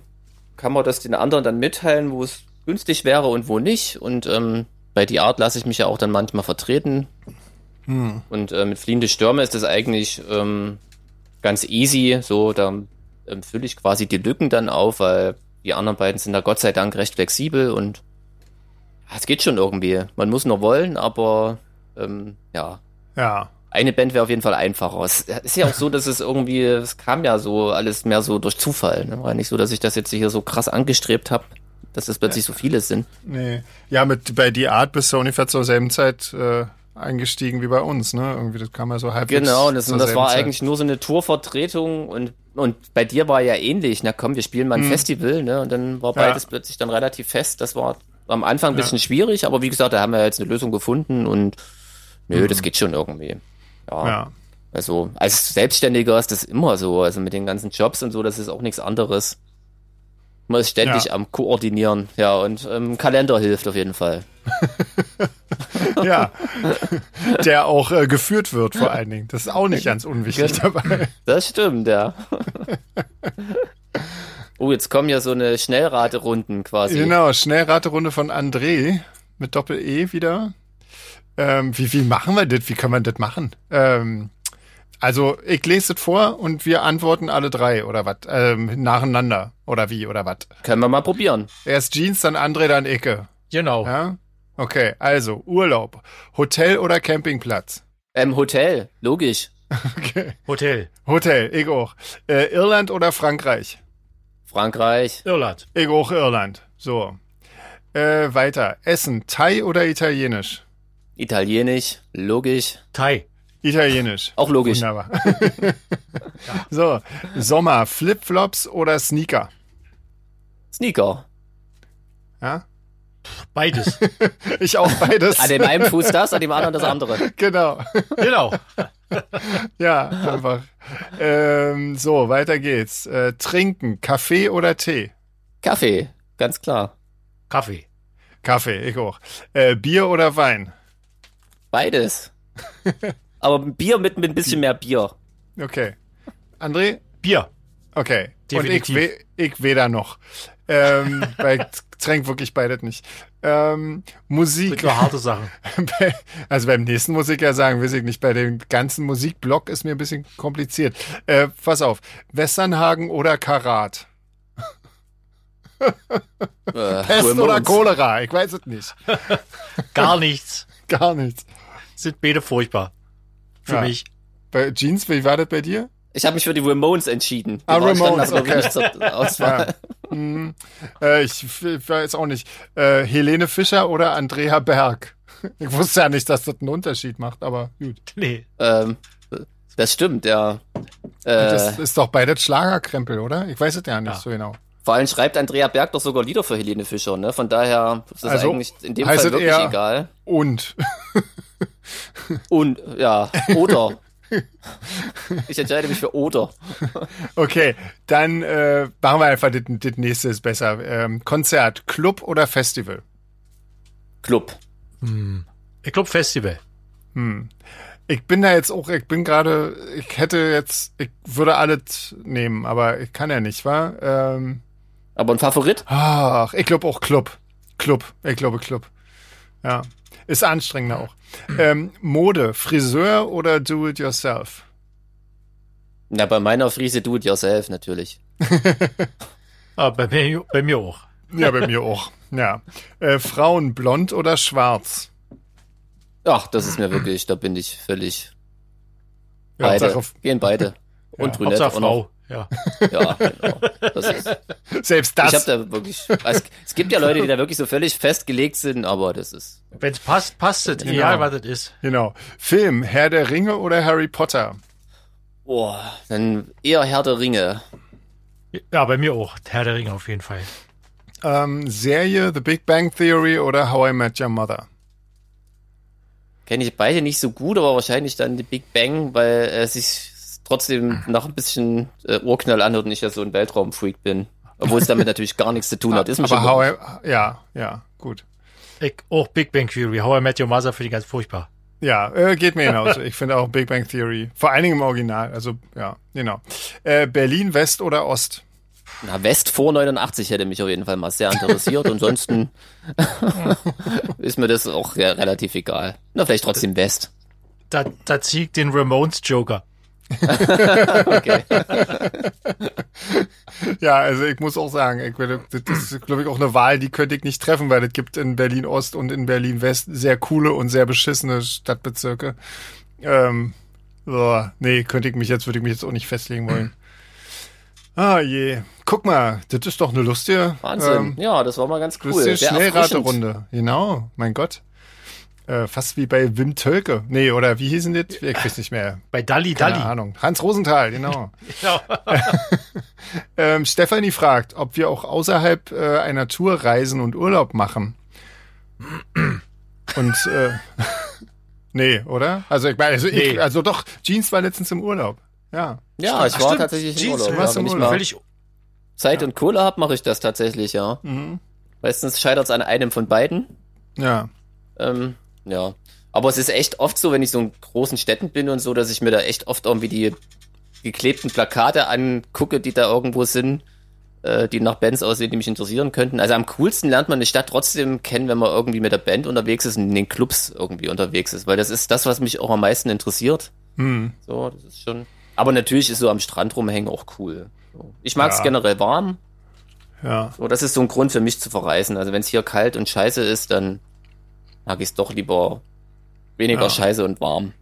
kann man das den anderen dann mitteilen, wo es günstig wäre und wo nicht. Und ähm, bei die Art lasse ich mich ja auch dann manchmal vertreten. Hm. Und äh, mit fliehende Stürme ist das eigentlich ähm, ganz easy. So, da ähm, fülle ich quasi die Lücken dann auf, weil die anderen beiden sind da Gott sei Dank recht flexibel und es geht schon irgendwie. Man muss nur wollen, aber ähm, ja. Ja. Eine Band wäre auf jeden Fall einfacher. Es ist ja auch so, dass es irgendwie, es kam ja so alles mehr so durch Zufall. Ne? War nicht so, dass ich das jetzt hier so krass angestrebt habe, dass es plötzlich so viele sind. Nee. Ja, mit bei die Art bist du ungefähr zur selben Zeit äh, eingestiegen wie bei uns, ne? Irgendwie, das kam ja so halb. Genau, das, und das war Zeit. eigentlich nur so eine Tourvertretung und und bei dir war ja ähnlich, na komm, wir spielen mal ein hm. Festival, ne? Und dann war beides ja. plötzlich dann relativ fest. Das war am Anfang ein bisschen ja. schwierig, aber wie gesagt, da haben wir jetzt eine Lösung gefunden und nö, mhm. das geht schon irgendwie. Ja. ja. Also als Selbstständiger ist das immer so, also mit den ganzen Jobs und so, das ist auch nichts anderes. Man ist ständig ja. am Koordinieren, ja, und ähm, Kalender hilft auf jeden Fall. ja, der auch äh, geführt wird vor allen Dingen. Das ist auch nicht ganz unwichtig dabei. Das stimmt, ja. Oh, jetzt kommen ja so eine Schnellraterunden quasi. Genau, Schnellraterunde von André mit Doppel-E wieder. Ähm, wie, wie machen wir das? Wie kann man das machen? Ähm, also ich lese es vor und wir antworten alle drei oder was? Ähm, nacheinander oder wie oder was? Können wir mal probieren. Erst Jeans, dann André, dann Icke. Genau. Ja? Okay, also Urlaub. Hotel oder Campingplatz? Ähm, Hotel, logisch. Okay. Hotel. Hotel, ich auch. Äh, Irland oder Frankreich? Frankreich. Irland. Ich auch Irland. So. Äh, weiter. Essen, Thai oder Italienisch? Italienisch, logisch. Thai. Italienisch. Auch logisch. Wunderbar. So, Sommer, Flipflops oder Sneaker? Sneaker. Ja? Beides. Ich auch beides. An dem einen Fuß das, an dem anderen das andere. Genau. genau. Ja, einfach. Ähm, so, weiter geht's. Äh, trinken, Kaffee oder Tee? Kaffee, ganz klar. Kaffee. Kaffee, ich auch. Äh, Bier oder Wein? Beides. Aber Bier mit, mit ein bisschen mehr Bier. Okay. André? Bier. Okay. Definitiv. Und ich, we ich weder noch. Ähm, weil tränk wirklich beides nicht. Ähm, Musik. Nur harte Sachen. also beim nächsten muss ich ja sagen, weiß ich nicht, bei dem ganzen Musikblock ist mir ein bisschen kompliziert. Äh, pass auf. Westernhagen oder Karat? Äh, Pest oder Cholera? Ich weiß es nicht. Gar nichts. Gar nichts. Sind beide furchtbar. Für Ja. mich. Bei Jeans, wie war das bei dir? Ich habe mich für die Ramones entschieden. Die Ah, waren- standen Ramones, ich, okay. nicht zur Auswahl. Ja. Hm, äh, ich, ich weiß auch nicht. Äh, Helene Fischer oder Andrea Berg? Ich wusste ja nicht, dass das einen Unterschied macht, aber gut. Nee. Ähm, das stimmt, ja. Das Äh, ist doch beides Schlagerkrempel, oder? Ich weiß es ja nicht Ja. so genau. vor allem schreibt Andrea Berg doch sogar Lieder für Helene Fischer, ne? Von daher ist das Also, eigentlich in dem heißt Fall es wirklich eher- egal. Und Und ja, oder. ich entscheide mich für oder. okay, dann äh, machen wir einfach das, das nächste ist besser. Ähm, Konzert, Club oder Festival? Club. Ich glaube Festival. Ich bin da jetzt auch, ich bin gerade, ich hätte jetzt, ich würde alles nehmen, aber ich kann ja nicht, wa? Ähm, Aber ein Favorit? ach, ich glaube auch Club. Club, ich glaube Club. Ja, ist anstrengender auch. Ähm, Mode, Friseur oder do it yourself? Na, bei meiner Friese do it yourself natürlich. Ah, bei, mir, bei mir auch. Ja, bei mir auch. Ja. Äh, Frauen, blond oder schwarz? Ach, das ist mir wirklich, da bin ich völlig. Beide. Hauptsache- Gehen beide. Und brünett auch noch. Frau. Ja. Ja, genau. Das ist, Selbst ich habe das. da wirklich. Also, es gibt ja Leute, die da wirklich so völlig festgelegt sind, aber das ist. Wenn es passt, passt es. Genau. Egal, was es ist. Genau. Film, Herr der Ringe oder Harry Potter? Boah, dann eher Herr der Ringe. Ja, bei mir auch. Herr der Ringe auf jeden Fall. Ähm, Serie, The Big Bang Theory oder How I Met Your Mother? Kenne ich beide nicht so gut, aber wahrscheinlich dann die Big Bang, weil er sich trotzdem noch ein bisschen äh, Urknall anhört und ich ja so ein Weltraumfreak bin. Obwohl es damit natürlich gar nichts zu tun hat. Ist mir Aber schon How I, ja, ja, gut. Ich auch Big Bang Theory. How I Met Your Mother finde ich ganz furchtbar. Ja, äh, geht mir genauso. Ich finde auch Big Bang Theory. Vor allen Dingen im Original. Also, ja, genau. Äh, Berlin, West oder Ost? Na, West vor 89 hätte mich auf jeden Fall mal sehr interessiert. Ansonsten ist mir das auch ja, relativ egal. Na, vielleicht trotzdem West. Da, da ziehe ich den Ramones Joker. Okay. Ja, also ich muss auch sagen, ich, das ist, glaube ich, auch eine Wahl, die könnte ich nicht treffen, weil es gibt in Berlin Ost und in Berlin West sehr coole und sehr beschissene Stadtbezirke. Ähm, so, nee, könnte ich mich jetzt, würde ich mich jetzt auch nicht festlegen wollen. Ah je. Guck mal, das ist doch eine lustige, Wahnsinn. ähm, ja, das war mal ganz cool. lustige. Schnellraterunde. Genau, mein Gott. Äh, fast wie bei Wim Tölke. Nee, oder wie hießen das? Ich weiß nicht mehr. Bei Dalli Keine Dalli. Ahnung. Hans Rosenthal, genau. Ja. Ähm, Stefanie fragt, ob wir auch außerhalb äh, einer Tour reisen und Urlaub machen. Und äh, nee, oder? Also ich meine, also, ich, Nee. also doch, Jeans war letztens im Urlaub. Ja. Ja, ich Ach, war stimmt. tatsächlich im Jeans, Urlaub. du Ja, warst im ich Urlaub. mal, Völlig, Zeit ja. und Kohle habe, mache ich das tatsächlich, ja. Mhm. Meistens scheitert es an einem von beiden. Ja. Ähm, ja. Aber es ist echt oft so, wenn ich so in großen Städten bin und so, dass ich mir da echt oft irgendwie die geklebten Plakate angucke, die da irgendwo sind, äh, die nach Bands aussehen, die mich interessieren könnten. Also am coolsten lernt man eine Stadt trotzdem kennen, wenn man irgendwie mit der Band unterwegs ist und in den Clubs irgendwie unterwegs ist, weil das ist das, was mich auch am meisten interessiert. Mhm. So, das ist schon. Aber natürlich ist so am Strand rumhängen auch cool. Ich mag es ja. generell warm. Ja. So, das ist so ein Grund für mich zu verreisen. Also wenn es hier kalt und scheiße ist, dann mag ich es doch lieber weniger ja. scheiße und warm.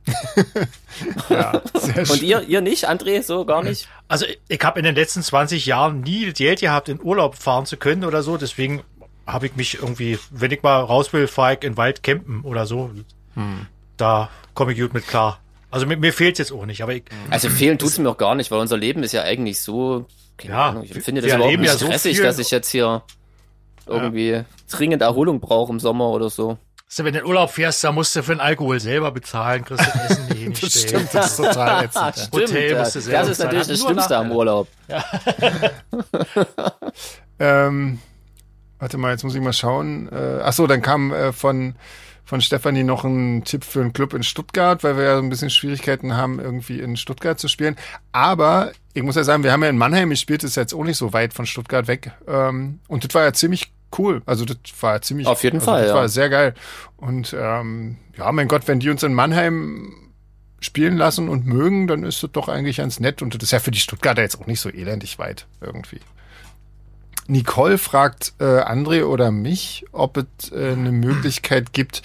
ja, und ihr, ihr nicht, André, so gar nicht? Also ich habe in den letzten 20 Jahren nie Geld gehabt, in Urlaub fahren zu können oder so. Deswegen habe ich mich irgendwie, wenn ich mal raus will, fahre ich in Wald campen oder so. Hm. Da komme ich gut mit klar. Also mir, mir fehlt jetzt auch nicht, aber ich, Also fehlen tut's mir auch gar nicht, weil unser Leben ist ja eigentlich so, ja, Ahnung, ich finde das überhaupt nicht ja stressig, so dass ich jetzt hier irgendwie dringend Erholung brauche im Sommer oder so. Also wenn du in Urlaub fährst, da musst du für den Alkohol selber bezahlen, kriegst du Essen hier nicht Das stimmt, das ist total ätzend. stimmt, Hotel musst du selber Das ist natürlich das Schlimmste am Urlaub. Ja. ähm, warte mal, jetzt muss ich mal schauen. Äh, ach so, dann kam äh, von von Stefanie noch ein Tipp für einen Club in Stuttgart, weil wir ja so ein bisschen Schwierigkeiten haben, irgendwie in Stuttgart zu spielen. Aber ich muss ja sagen, wir haben ja in Mannheim gespielt, das ist jetzt auch nicht so weit von Stuttgart weg. Ähm, und das war ja ziemlich cool. Also das war ziemlich. Auf jeden also Fall. Das ja. war sehr geil. Und ähm, ja, mein Gott, wenn die uns in Mannheim spielen lassen und mögen, dann ist das doch eigentlich ganz nett. Und das ist ja für die Stuttgarter jetzt auch nicht so elendig weit irgendwie. Nicole fragt äh, André oder mich, ob es äh, eine Möglichkeit gibt,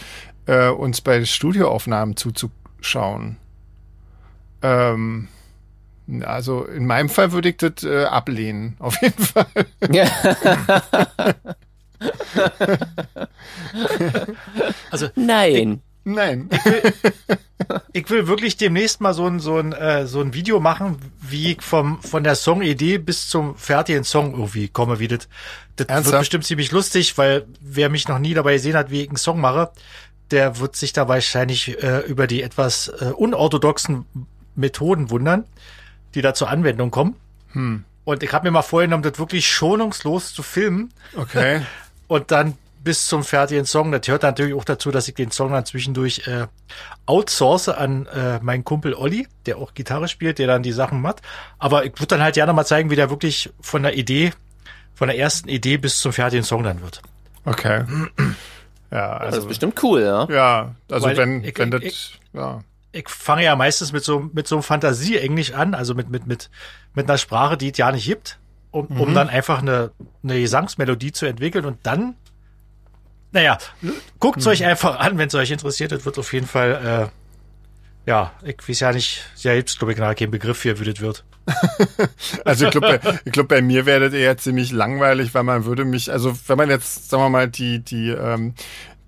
äh, uns bei Studioaufnahmen zuzuschauen. Ähm, also in meinem Fall würde ich das äh, ablehnen, auf jeden Fall. Ja. also nein. Nein. Ich will, ich will wirklich demnächst mal so ein, so ein, äh, so ein Video machen, wie ich vom, von der Songidee bis zum fertigen Song irgendwie komme, wie das, das Ernsthaft? wird bestimmt ziemlich lustig, weil wer mich noch nie dabei gesehen hat, wie ich einen Song mache, der wird sich da wahrscheinlich äh, über die etwas äh, unorthodoxen Methoden wundern, die da zur Anwendung kommen. Hm. Und ich habe mir mal vorgenommen, das wirklich schonungslos zu filmen. Okay. Und dann bis zum fertigen Song. Das hört natürlich auch dazu, dass ich den Song dann zwischendurch äh, outsource an äh, meinen Kumpel Olli, der auch Gitarre spielt, der dann die Sachen macht. Aber ich würde dann halt gerne mal zeigen, wie der wirklich von der Idee, von der ersten Idee bis zum fertigen Song dann wird. Okay. Ja, also, das ist bestimmt cool, ja. Ja, also Weil wenn, ich, wenn das, ich, ja. Ich fange ja meistens mit so, mit so einem Fantasie-Englisch an, also mit, mit, mit, mit einer Sprache, die es ja nicht gibt, um, mhm. um dann einfach eine, eine Gesangsmelodie zu entwickeln und dann naja, guckt es hm. euch einfach an, wenn es euch interessiert. Das wird auf jeden Fall, äh, ja, ich weiß ja nicht, selbst glaube ich gerade kein Begriff hier, wie das wird. also ich glaube, ich glaub, bei mir wäre das eher ziemlich langweilig, weil man würde mich, also wenn man jetzt, sagen wir mal, die, die, ähm,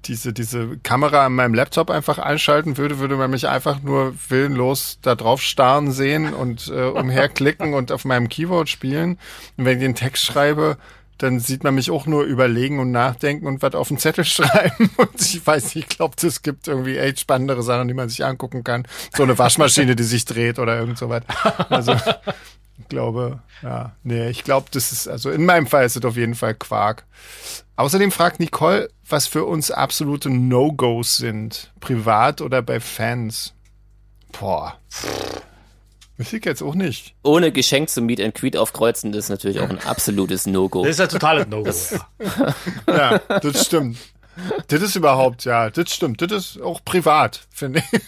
diese, diese Kamera an meinem Laptop einfach einschalten würde, würde man mich einfach nur willenlos da drauf starren sehen und äh, umherklicken und auf meinem Keyboard spielen. Und wenn ich den Text schreibe, dann sieht man mich auch nur überlegen und nachdenken und was auf den Zettel schreiben. Und ich weiß nicht, ich glaube, es gibt irgendwie echt spannendere Sachen, die man sich angucken kann. So eine Waschmaschine, die sich dreht oder irgend so was. Also ich glaube, ja, nee, ich glaube, das ist, also in meinem Fall ist es auf jeden Fall Quark. Außerdem fragt Nicole, was für uns absolute No-Gos sind, privat oder bei Fans. Boah. Ich jetzt auch nicht. Ohne Geschenk zum Meet and Greet aufkreuzen, das ist natürlich auch ein absolutes No-Go. Das ist ein totales No-Go. ja, das stimmt. Das ist überhaupt, ja, das stimmt. Das ist auch privat, finde ich.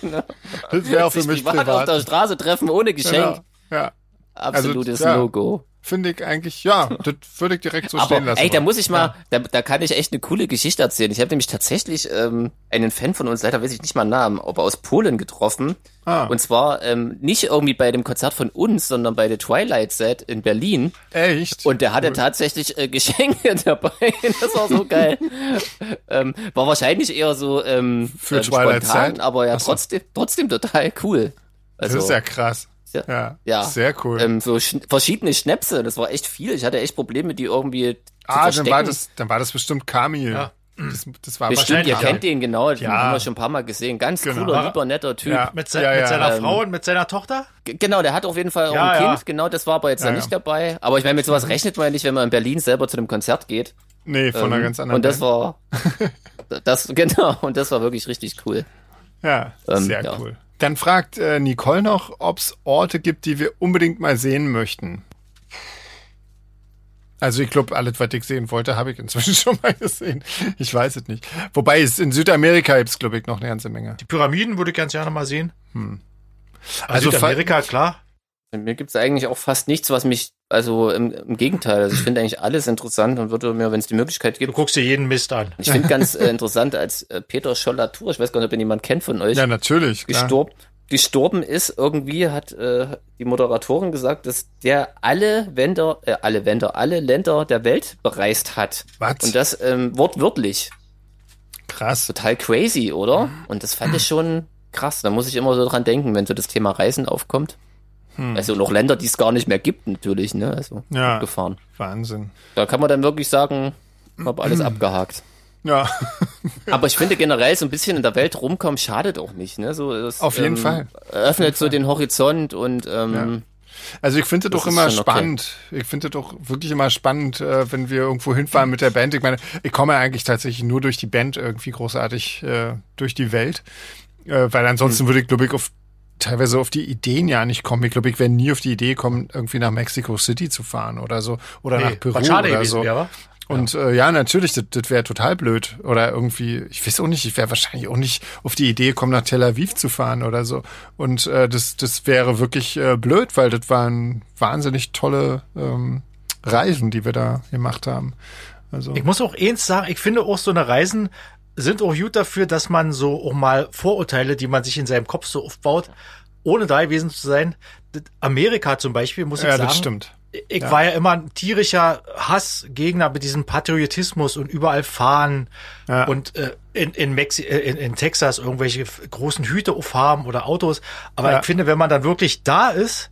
genau. Das wäre auch für mich privat. privat. auf der Straße treffen ohne Geschenk. Genau. Ja. Absolutes also, ja. No-Go finde ich eigentlich, ja, das würde ich direkt so Aber, stehen lassen. Ey, da muss ich mal, ja. da, da kann ich echt eine coole Geschichte erzählen. Ich habe nämlich tatsächlich ähm, einen Fan von uns, leider weiß ich nicht mal Namen, aber aus Polen getroffen. Ah. Und zwar ähm, nicht irgendwie bei dem Konzert von uns, sondern bei der Twilight Set in Berlin. Echt? Und der hatte cool. tatsächlich äh, Geschenke dabei. das war so geil. ähm, war wahrscheinlich eher so ähm, für ähm, Twilight spontan, Set? aber ja, trotzdem, trotzdem total cool. Also, das ist ja krass. Ja, ja, ja. sehr cool. Ähm, so sch verschiedene Schnäpse, das war echt viel. Ich hatte echt Probleme, die irgendwie Ah, dann war das, dann war das bestimmt Kamil. Ja. Das, das war Bestimmt, ihr kennt den genau, den Ja. haben wir schon ein paar Mal gesehen. Ganz Genau. cooler, lieber, netter Typ. Ja. Mit, se Ja, ja, mit seiner ähm, Frau und mit seiner Tochter? Genau, der hat auf jeden Fall auch Ja, ein ja. Kind, genau, das war aber jetzt Ja, nicht dabei. Aber ich meine, mit sowas rechnet man ja nicht, wenn man in Berlin selber zu einem Konzert geht. Nee, von einer Ähm, ganz anderen Und das Band. war, das, genau, und das war wirklich richtig cool. Ja, ähm, sehr ja. cool. Dann fragt äh, Nicole noch, ob es Orte gibt, die wir unbedingt mal sehen möchten. Also ich glaube, alles, was ich sehen wollte, habe ich inzwischen schon mal gesehen. Ich weiß es nicht. Wobei es in Südamerika gibt es, glaube ich, noch eine ganze Menge. Die Pyramiden würde ich ganz gerne mal sehen. Hm. Also Also Südamerika, klar. Bei mir gibt's eigentlich auch fast nichts, was mich, also im, im Gegenteil, also ich finde eigentlich alles interessant und würde mir, wenn es die Möglichkeit Du gibt, guckst dir jeden Mist an. ich finde ganz äh, interessant, als äh, Peter Schollatur, ich weiß gar nicht, ob ihn jemand kennt von euch, Ja, natürlich. Klar. gestorben, gestorben ist, irgendwie hat äh, die Moderatorin gesagt, dass der alle Länder, äh, alle Länder, alle Länder der Welt bereist hat. Was? Und das ähm, wortwörtlich. Krass. Total crazy, oder? Und das fand ich schon krass. Da muss ich immer so dran denken, wenn so das Thema Reisen aufkommt. Also noch Länder, die es gar nicht mehr gibt, natürlich, ne? Also Ja. gefahren. Wahnsinn. Da kann man dann wirklich sagen, habe alles abgehakt. Ja, Aber ich finde generell so ein bisschen in der Welt rumkommen schadet auch nicht, ne? So, das, Auf jeden ähm, Fall. Öffnet so den Horizont und ähm, also ich finde es doch immer schon okay. spannend. Ich finde es doch wirklich immer spannend, äh, wenn wir irgendwo hinfahren mit der Band. Ich meine, ich komme eigentlich tatsächlich nur durch die Band irgendwie großartig äh, durch die Welt. Äh, weil ansonsten würde ich, glaube ich, auf teilweise auf die Ideen ja nicht kommen. Ich glaube, ich wäre nie auf die Idee kommen, irgendwie nach Mexico City zu fahren oder so. Oder nach Peru oder so. wäre? Und ja, äh, ja natürlich, das, das wäre total blöd. Oder irgendwie, ich weiß auch nicht, ich wäre wahrscheinlich auch nicht auf die Idee gekommen, nach Tel Aviv zu fahren oder so. Und äh, das, das wäre wirklich äh, blöd, weil das waren wahnsinnig tolle ähm, Reisen, die wir da gemacht haben. Also, Ich muss auch eins sagen, ich finde auch so eine Reisen sind auch gut dafür, dass man so auch mal Vorurteile, die man sich in seinem Kopf so aufbaut, ohne da gewesen zu sein. Amerika zum Beispiel, muss ich ja, sagen. das stimmt. Ich Ja. war ja immer ein tierischer Hassgegner mit diesem Patriotismus und überall fahren Ja. und äh, in, in, Mexi äh, in, in Texas irgendwelche großen Hüte aufhaben oder Autos. Aber Ja. ich finde, wenn man dann wirklich da ist,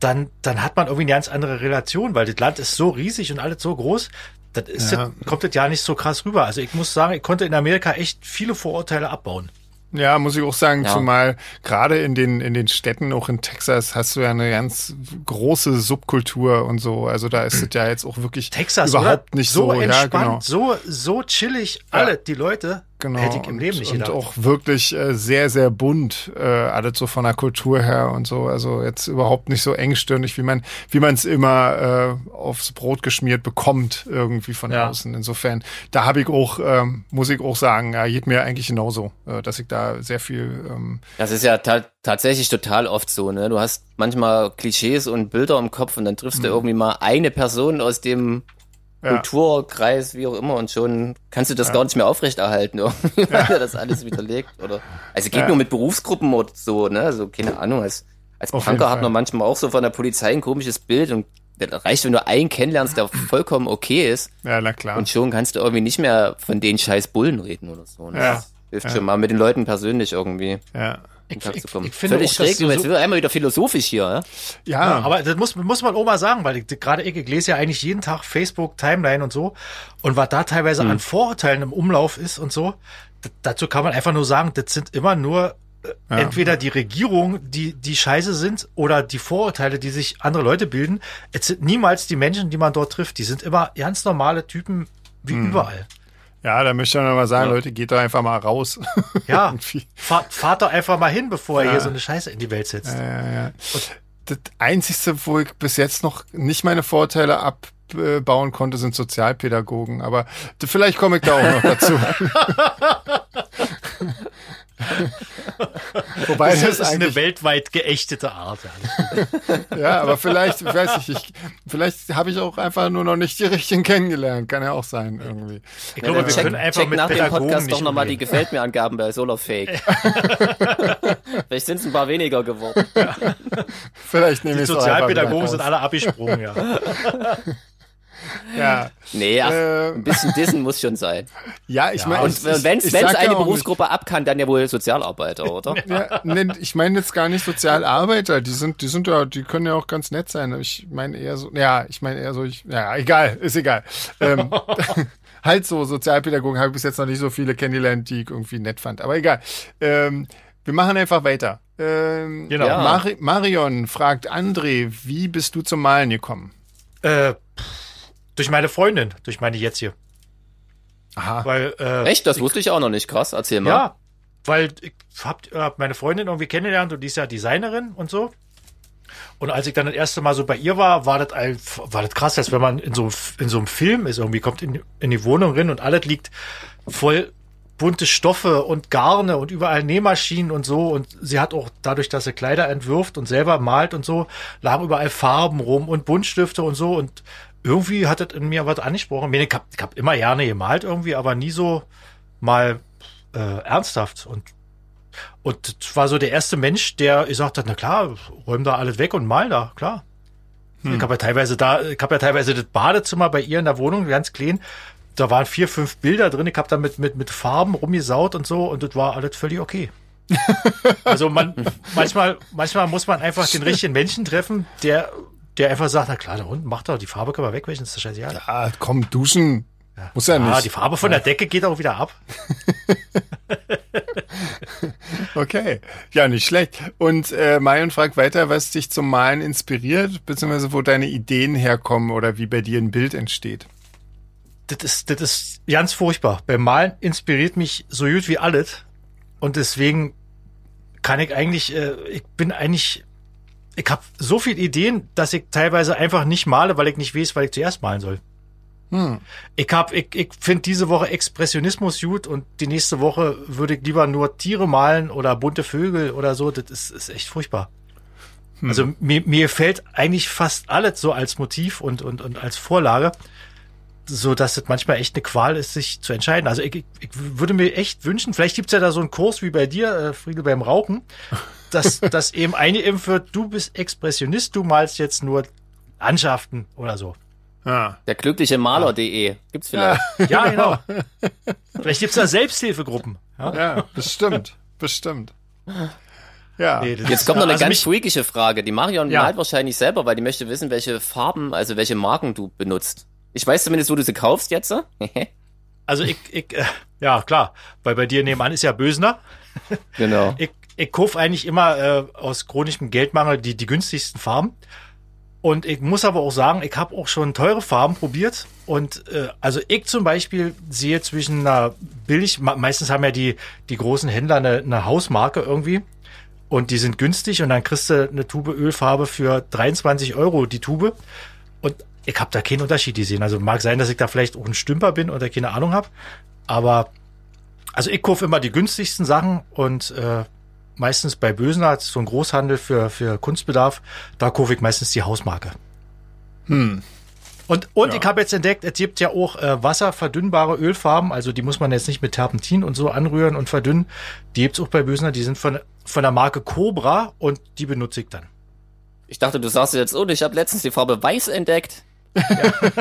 dann, dann hat man irgendwie eine ganz andere Relation, weil das Land ist so riesig und alles so groß. Das ist Ja. das, kommt das ja nicht so krass rüber. Also ich muss sagen, ich konnte in Amerika echt viele Vorurteile abbauen. Ja, muss ich auch sagen, Ja. zumal gerade in den, in den Städten, auch in Texas, hast du ja eine ganz große Subkultur und so. Also da ist es ja jetzt auch wirklich Texas überhaupt oder? nicht so so. entspannt, ja, genau. so so chillig. Alle die Leute Genau. hätte ich im und, Leben nicht und gedacht. auch wirklich äh, sehr, sehr bunt, äh, alles so von der Kultur her und so. Also jetzt überhaupt nicht so engstirnig, wie man, wie man es immer äh, aufs Brot geschmiert bekommt, irgendwie von Ja. außen. Insofern, da habe ich auch, ähm, muss ich auch sagen, ja, geht mir eigentlich genauso, äh, dass ich da sehr viel ähm, das ist ja ta tatsächlich total oft so, ne? Du hast manchmal Klischees und Bilder im Kopf und dann triffst du irgendwie mal eine Person aus dem Mhm. Kulturkreis, wie auch immer, und schon kannst du das gar nicht mehr aufrechterhalten, irgendwie, weil er das alles widerlegt. Oder also geht Ja. nur mit Berufsgruppen oder so, ne? Also keine Ahnung. Als, als Auf Punker hat man manchmal auch so von der Polizei ein komisches Bild und das reicht, wenn du einen kennenlernst, der vollkommen okay ist, ja, na klar. und schon kannst du irgendwie nicht mehr von den scheiß Bullen reden oder so. Ne? Ja. Das hilft Ja. schon mal mit den Leuten persönlich irgendwie ja. Ich, Kontakt ich, zu kommen. ich finde Völlig auch, schräg, jetzt so, wird einmal wieder philosophisch hier, ja? Ja, Ja, aber das muss, muss man auch mal sagen, weil ich, gerade ich, ich lese ja eigentlich jeden Tag Facebook, Timeline und so. Und was da teilweise Hm. an Vorurteilen im Umlauf ist und so, dazu kann man einfach nur sagen, das sind immer nur äh, Ja. entweder die Regierung, die, die scheiße sind, oder die Vorurteile, die sich andere Leute bilden. Es sind niemals die Menschen, die man dort trifft. Die sind immer ganz normale Typen wie Hm. überall. Ja, da möchte ich noch mal sagen, Ja. Leute, geht doch einfach mal raus. Ja, fahrt, fahrt doch einfach mal hin, bevor ihr Ja. hier so eine Scheiße in die Welt setzt. Ja, ja. Das Einzige, wo ich bis jetzt noch nicht meine Vorteile abbauen konnte, sind Sozialpädagogen. Aber vielleicht komme ich da auch noch dazu. Wobei Das das, ist eine weltweit geächtete Art. Ja. ja, aber vielleicht, ich weiß nicht, ich, vielleicht habe ich auch einfach nur noch nicht die richtigen kennengelernt. Kann ja auch sein, irgendwie. Ich Ja, glaube, dann wir check, können einfach check mit nach dem Pädagogen Podcast doch nochmal die. Gefällt mir Angaben bei Solarfake. Vielleicht sind es ein paar weniger geworden. Vielleicht nehme Die ich einfach Sozialpädagogen sind alle abgesprungen, ja. Ja, Nee, ach, Äh. ein bisschen Dissen muss schon sein. ja ich meine, Und wenn es eine auch nicht- Berufsgruppe ab kann, dann ja wohl Sozialarbeiter, oder? Ja, nee, ich meine jetzt gar nicht Sozialarbeiter, die sind, die sind ja, die können ja auch ganz nett sein. Ich meine eher so, ja, ich meine eher so, ich, ja, egal, ist egal. Ähm, halt so Sozialpädagogen habe ich bis jetzt noch nicht so viele kennengelernt, die ich irgendwie nett fand. Aber egal. Ähm, wir machen einfach weiter. Ähm, Genau. Ja. Mari Marion fragt André, wie bist du zum Malen gekommen? Äh, durch meine Freundin, durch meine jetzt hier. Aha. Weil, äh, Echt? Das wusste ich auch noch nicht. Krass, erzähl mal. Ja, weil ich hab, hab meine Freundin irgendwie kennengelernt und die ist ja Designerin und so. Und als ich dann das erste Mal so bei ihr war, war das, ein, war das krass, als wenn man in so, einem- in so einem Film ist. Irgendwie kommt in, in die Wohnung rein und alles liegt voll bunte Stoffe und Garne und überall Nähmaschinen und so. Und sie hat auch dadurch, dass sie Kleider entwirft und selber malt und so, lagen überall Farben rum und Buntstifte und so. Und irgendwie hat das in mir was angesprochen. Ich hab, ich hab immer gerne gemalt irgendwie, aber nie so mal äh, ernsthaft. Und, und das war so der erste Mensch, der gesagt hat, na klar, räum da alles weg und mal da, klar. Ich habe ja teilweise da, ich habe ja teilweise das Badezimmer bei ihr in der Wohnung, ganz clean. Da waren vier, fünf Bilder drin. Ich habe da mit, mit, mit Farben rumgesaut und so und das war alles völlig okay. also man, manchmal, manchmal muss man einfach den richtigen Menschen treffen, der, der einfach sagt, na klar, da unten macht er, die Farbe können wir wegwischen, ist das scheißegal. Ja, komm, duschen. Muss ja Ah, nicht. die Farbe von der Decke geht auch wieder ab. Okay. Ja, nicht schlecht. Und äh, Marion fragt weiter, was dich zum Malen inspiriert, beziehungsweise wo deine Ideen herkommen oder wie bei dir ein Bild entsteht. das ist, das ist ganz furchtbar. Beim Malen inspiriert mich so gut wie alles. Und deswegen kann ich eigentlich, äh, ich bin eigentlich, ich habe so viele Ideen, dass ich teilweise einfach nicht male, weil ich nicht weiß, weil ich zuerst malen soll. Hm. Ich hab, ich, ich finde diese Woche Expressionismus gut und die nächste Woche würde ich lieber nur Tiere malen oder bunte Vögel oder so. Das ist, ist echt furchtbar. Also mir, mir fällt eigentlich fast alles so als Motiv und, und, und als Vorlage, so dass es manchmal echt eine Qual ist, sich zu entscheiden. Also ich, ich, ich würde mir echt wünschen, vielleicht gibt's ja da so einen Kurs wie bei dir, äh, Friedel, beim Rauchen, dass, dass eben eine eben wird, du bist Expressionist, du malst jetzt nur Landschaften oder so. Ja. Der glückliche Maler.de. Gibt's vielleicht. Ja, genau. Vielleicht gibt's da Selbsthilfegruppen. Ja? Ja, bestimmt. bestimmt. Ja. Nee, Jetzt kommt noch eine also ganz freakige Frage. Die Marion Ja. malt wahrscheinlich selber, weil die möchte wissen, welche Farben, also welche Marken du benutzt. Ich weiß zumindest, wo du sie kaufst jetzt. Also ich, ich äh, ja klar, weil bei dir nebenan ist ja Bösner. genau. Ich, ich kauf eigentlich immer äh, aus chronischem Geldmangel die, die günstigsten Farben. Und ich muss aber auch sagen, ich habe auch schon teure Farben probiert. Und äh, also ich zum Beispiel sehe zwischen einer billig, me- meistens haben ja die, die großen Händler eine, eine Hausmarke irgendwie. Und die sind günstig und dann kriegst du eine Tube Ölfarbe für 23 Euro die Tube. Und ich habe da keinen Unterschied gesehen. Also mag sein, dass ich da vielleicht auch ein Stümper bin oder keine Ahnung habe. Aber also ich kaufe immer die günstigsten Sachen und äh, meistens bei Bösener, das ist so ein Großhandel für, für Kunstbedarf, da kaufe ich meistens die Hausmarke. Hm. Und, und ich habe jetzt entdeckt, es gibt ja auch äh, wasserverdünnbare Ölfarben, also die muss man jetzt nicht mit Terpentin und so anrühren und verdünnen. Die gibt's auch bei Bösener, die sind von, von der Marke Cobra und die benutze ich dann. Ich dachte, du sagst jetzt, oh, ich habe letztens die Farbe Weiß entdeckt.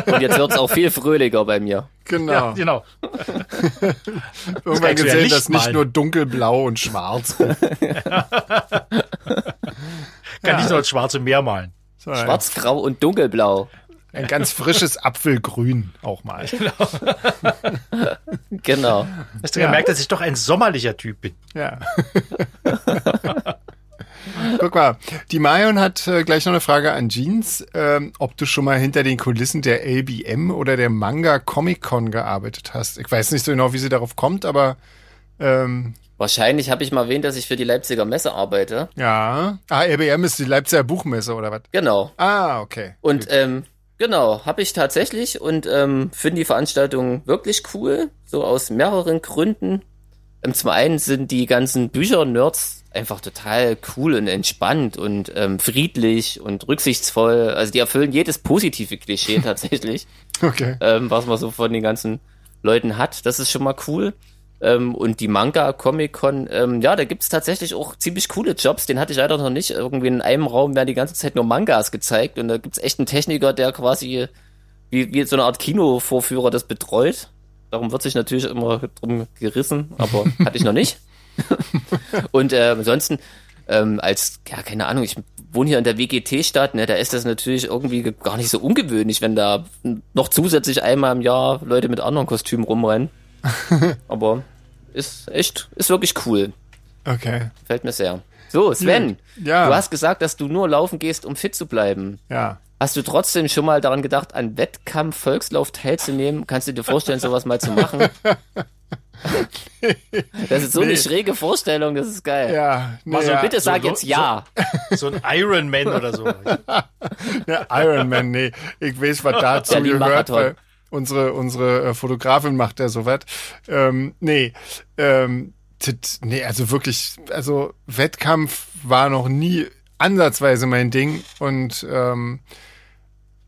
Und jetzt wird's auch viel fröhlicher bei mir. Genau. genau. Irgendwann ja gesehen, dass nicht nur dunkelblau und schwarz. Kann nicht so als schwarze Meer malen. Schwarz, Grau und Dunkelblau. Ein ganz frisches Apfelgrün auch mal. Genau. Hast du Ja. gemerkt, dass ich doch ein sommerlicher Typ bin? Ja. Guck mal, die Marion hat äh, gleich noch eine Frage an Jeans, ähm, ob du schon mal hinter den Kulissen der LBM oder der Manga Comic Con gearbeitet hast. Ich weiß nicht so genau, wie sie darauf kommt, aber ähm, Wahrscheinlich habe ich mal erwähnt, dass ich für die Leipziger Messe arbeite. ja. Ah, LBM ist die Leipziger Buchmesse oder was? Genau. Ah, okay. Und ähm, genau, habe ich tatsächlich und ähm, finde die Veranstaltung wirklich cool, so aus mehreren Gründen. Ähm, zum einen sind die ganzen Bücher-Nerds einfach total cool und entspannt und ähm, friedlich und rücksichtsvoll. Also die erfüllen jedes positive Klischee tatsächlich, Okay. ähm, was man so von den ganzen Leuten hat. Das ist schon mal cool. Ähm, und die Manga Comic Con, ähm, ja, da gibt's tatsächlich auch ziemlich coole Jobs. Den hatte ich leider noch nicht. Irgendwie in einem Raum werden die ganze Zeit nur Mangas gezeigt und da gibt's echt einen Techniker, der quasi wie, wie so eine Art Kinovorführer das betreut. Darum wird sich natürlich immer drum gerissen, aber hatte ich noch nicht. Und äh, ansonsten, ähm, als, ja, keine Ahnung, ich wohne hier in der WGT-Stadt, ne, da ist das natürlich irgendwie gar nicht so ungewöhnlich, wenn da noch zusätzlich einmal im Jahr Leute mit anderen Kostümen rumrennen. Aber ist echt, ist wirklich cool. Okay. Fällt mir sehr. So, Sven, Ja. du hast gesagt, dass du nur laufen gehst, um fit zu bleiben. Ja. Hast du trotzdem schon mal daran gedacht, an Wettkampf, Volkslauf teilzunehmen? Kannst du dir vorstellen, sowas mal zu machen? Das ist so eine Nee. schräge Vorstellung, das ist geil. Ja. Nee, Also ja. bitte sag so- jetzt ja. So ein Iron Man oder so. Ja, Iron Man, nee. Ich weiß, was dazu Ja, gehört, Marathon. weil unsere, unsere äh, Fotografin macht ja so was. Ähm, nee, ähm, tit- nee, also wirklich, also Wettkampf war noch nie ansatzweise mein Ding und ähm,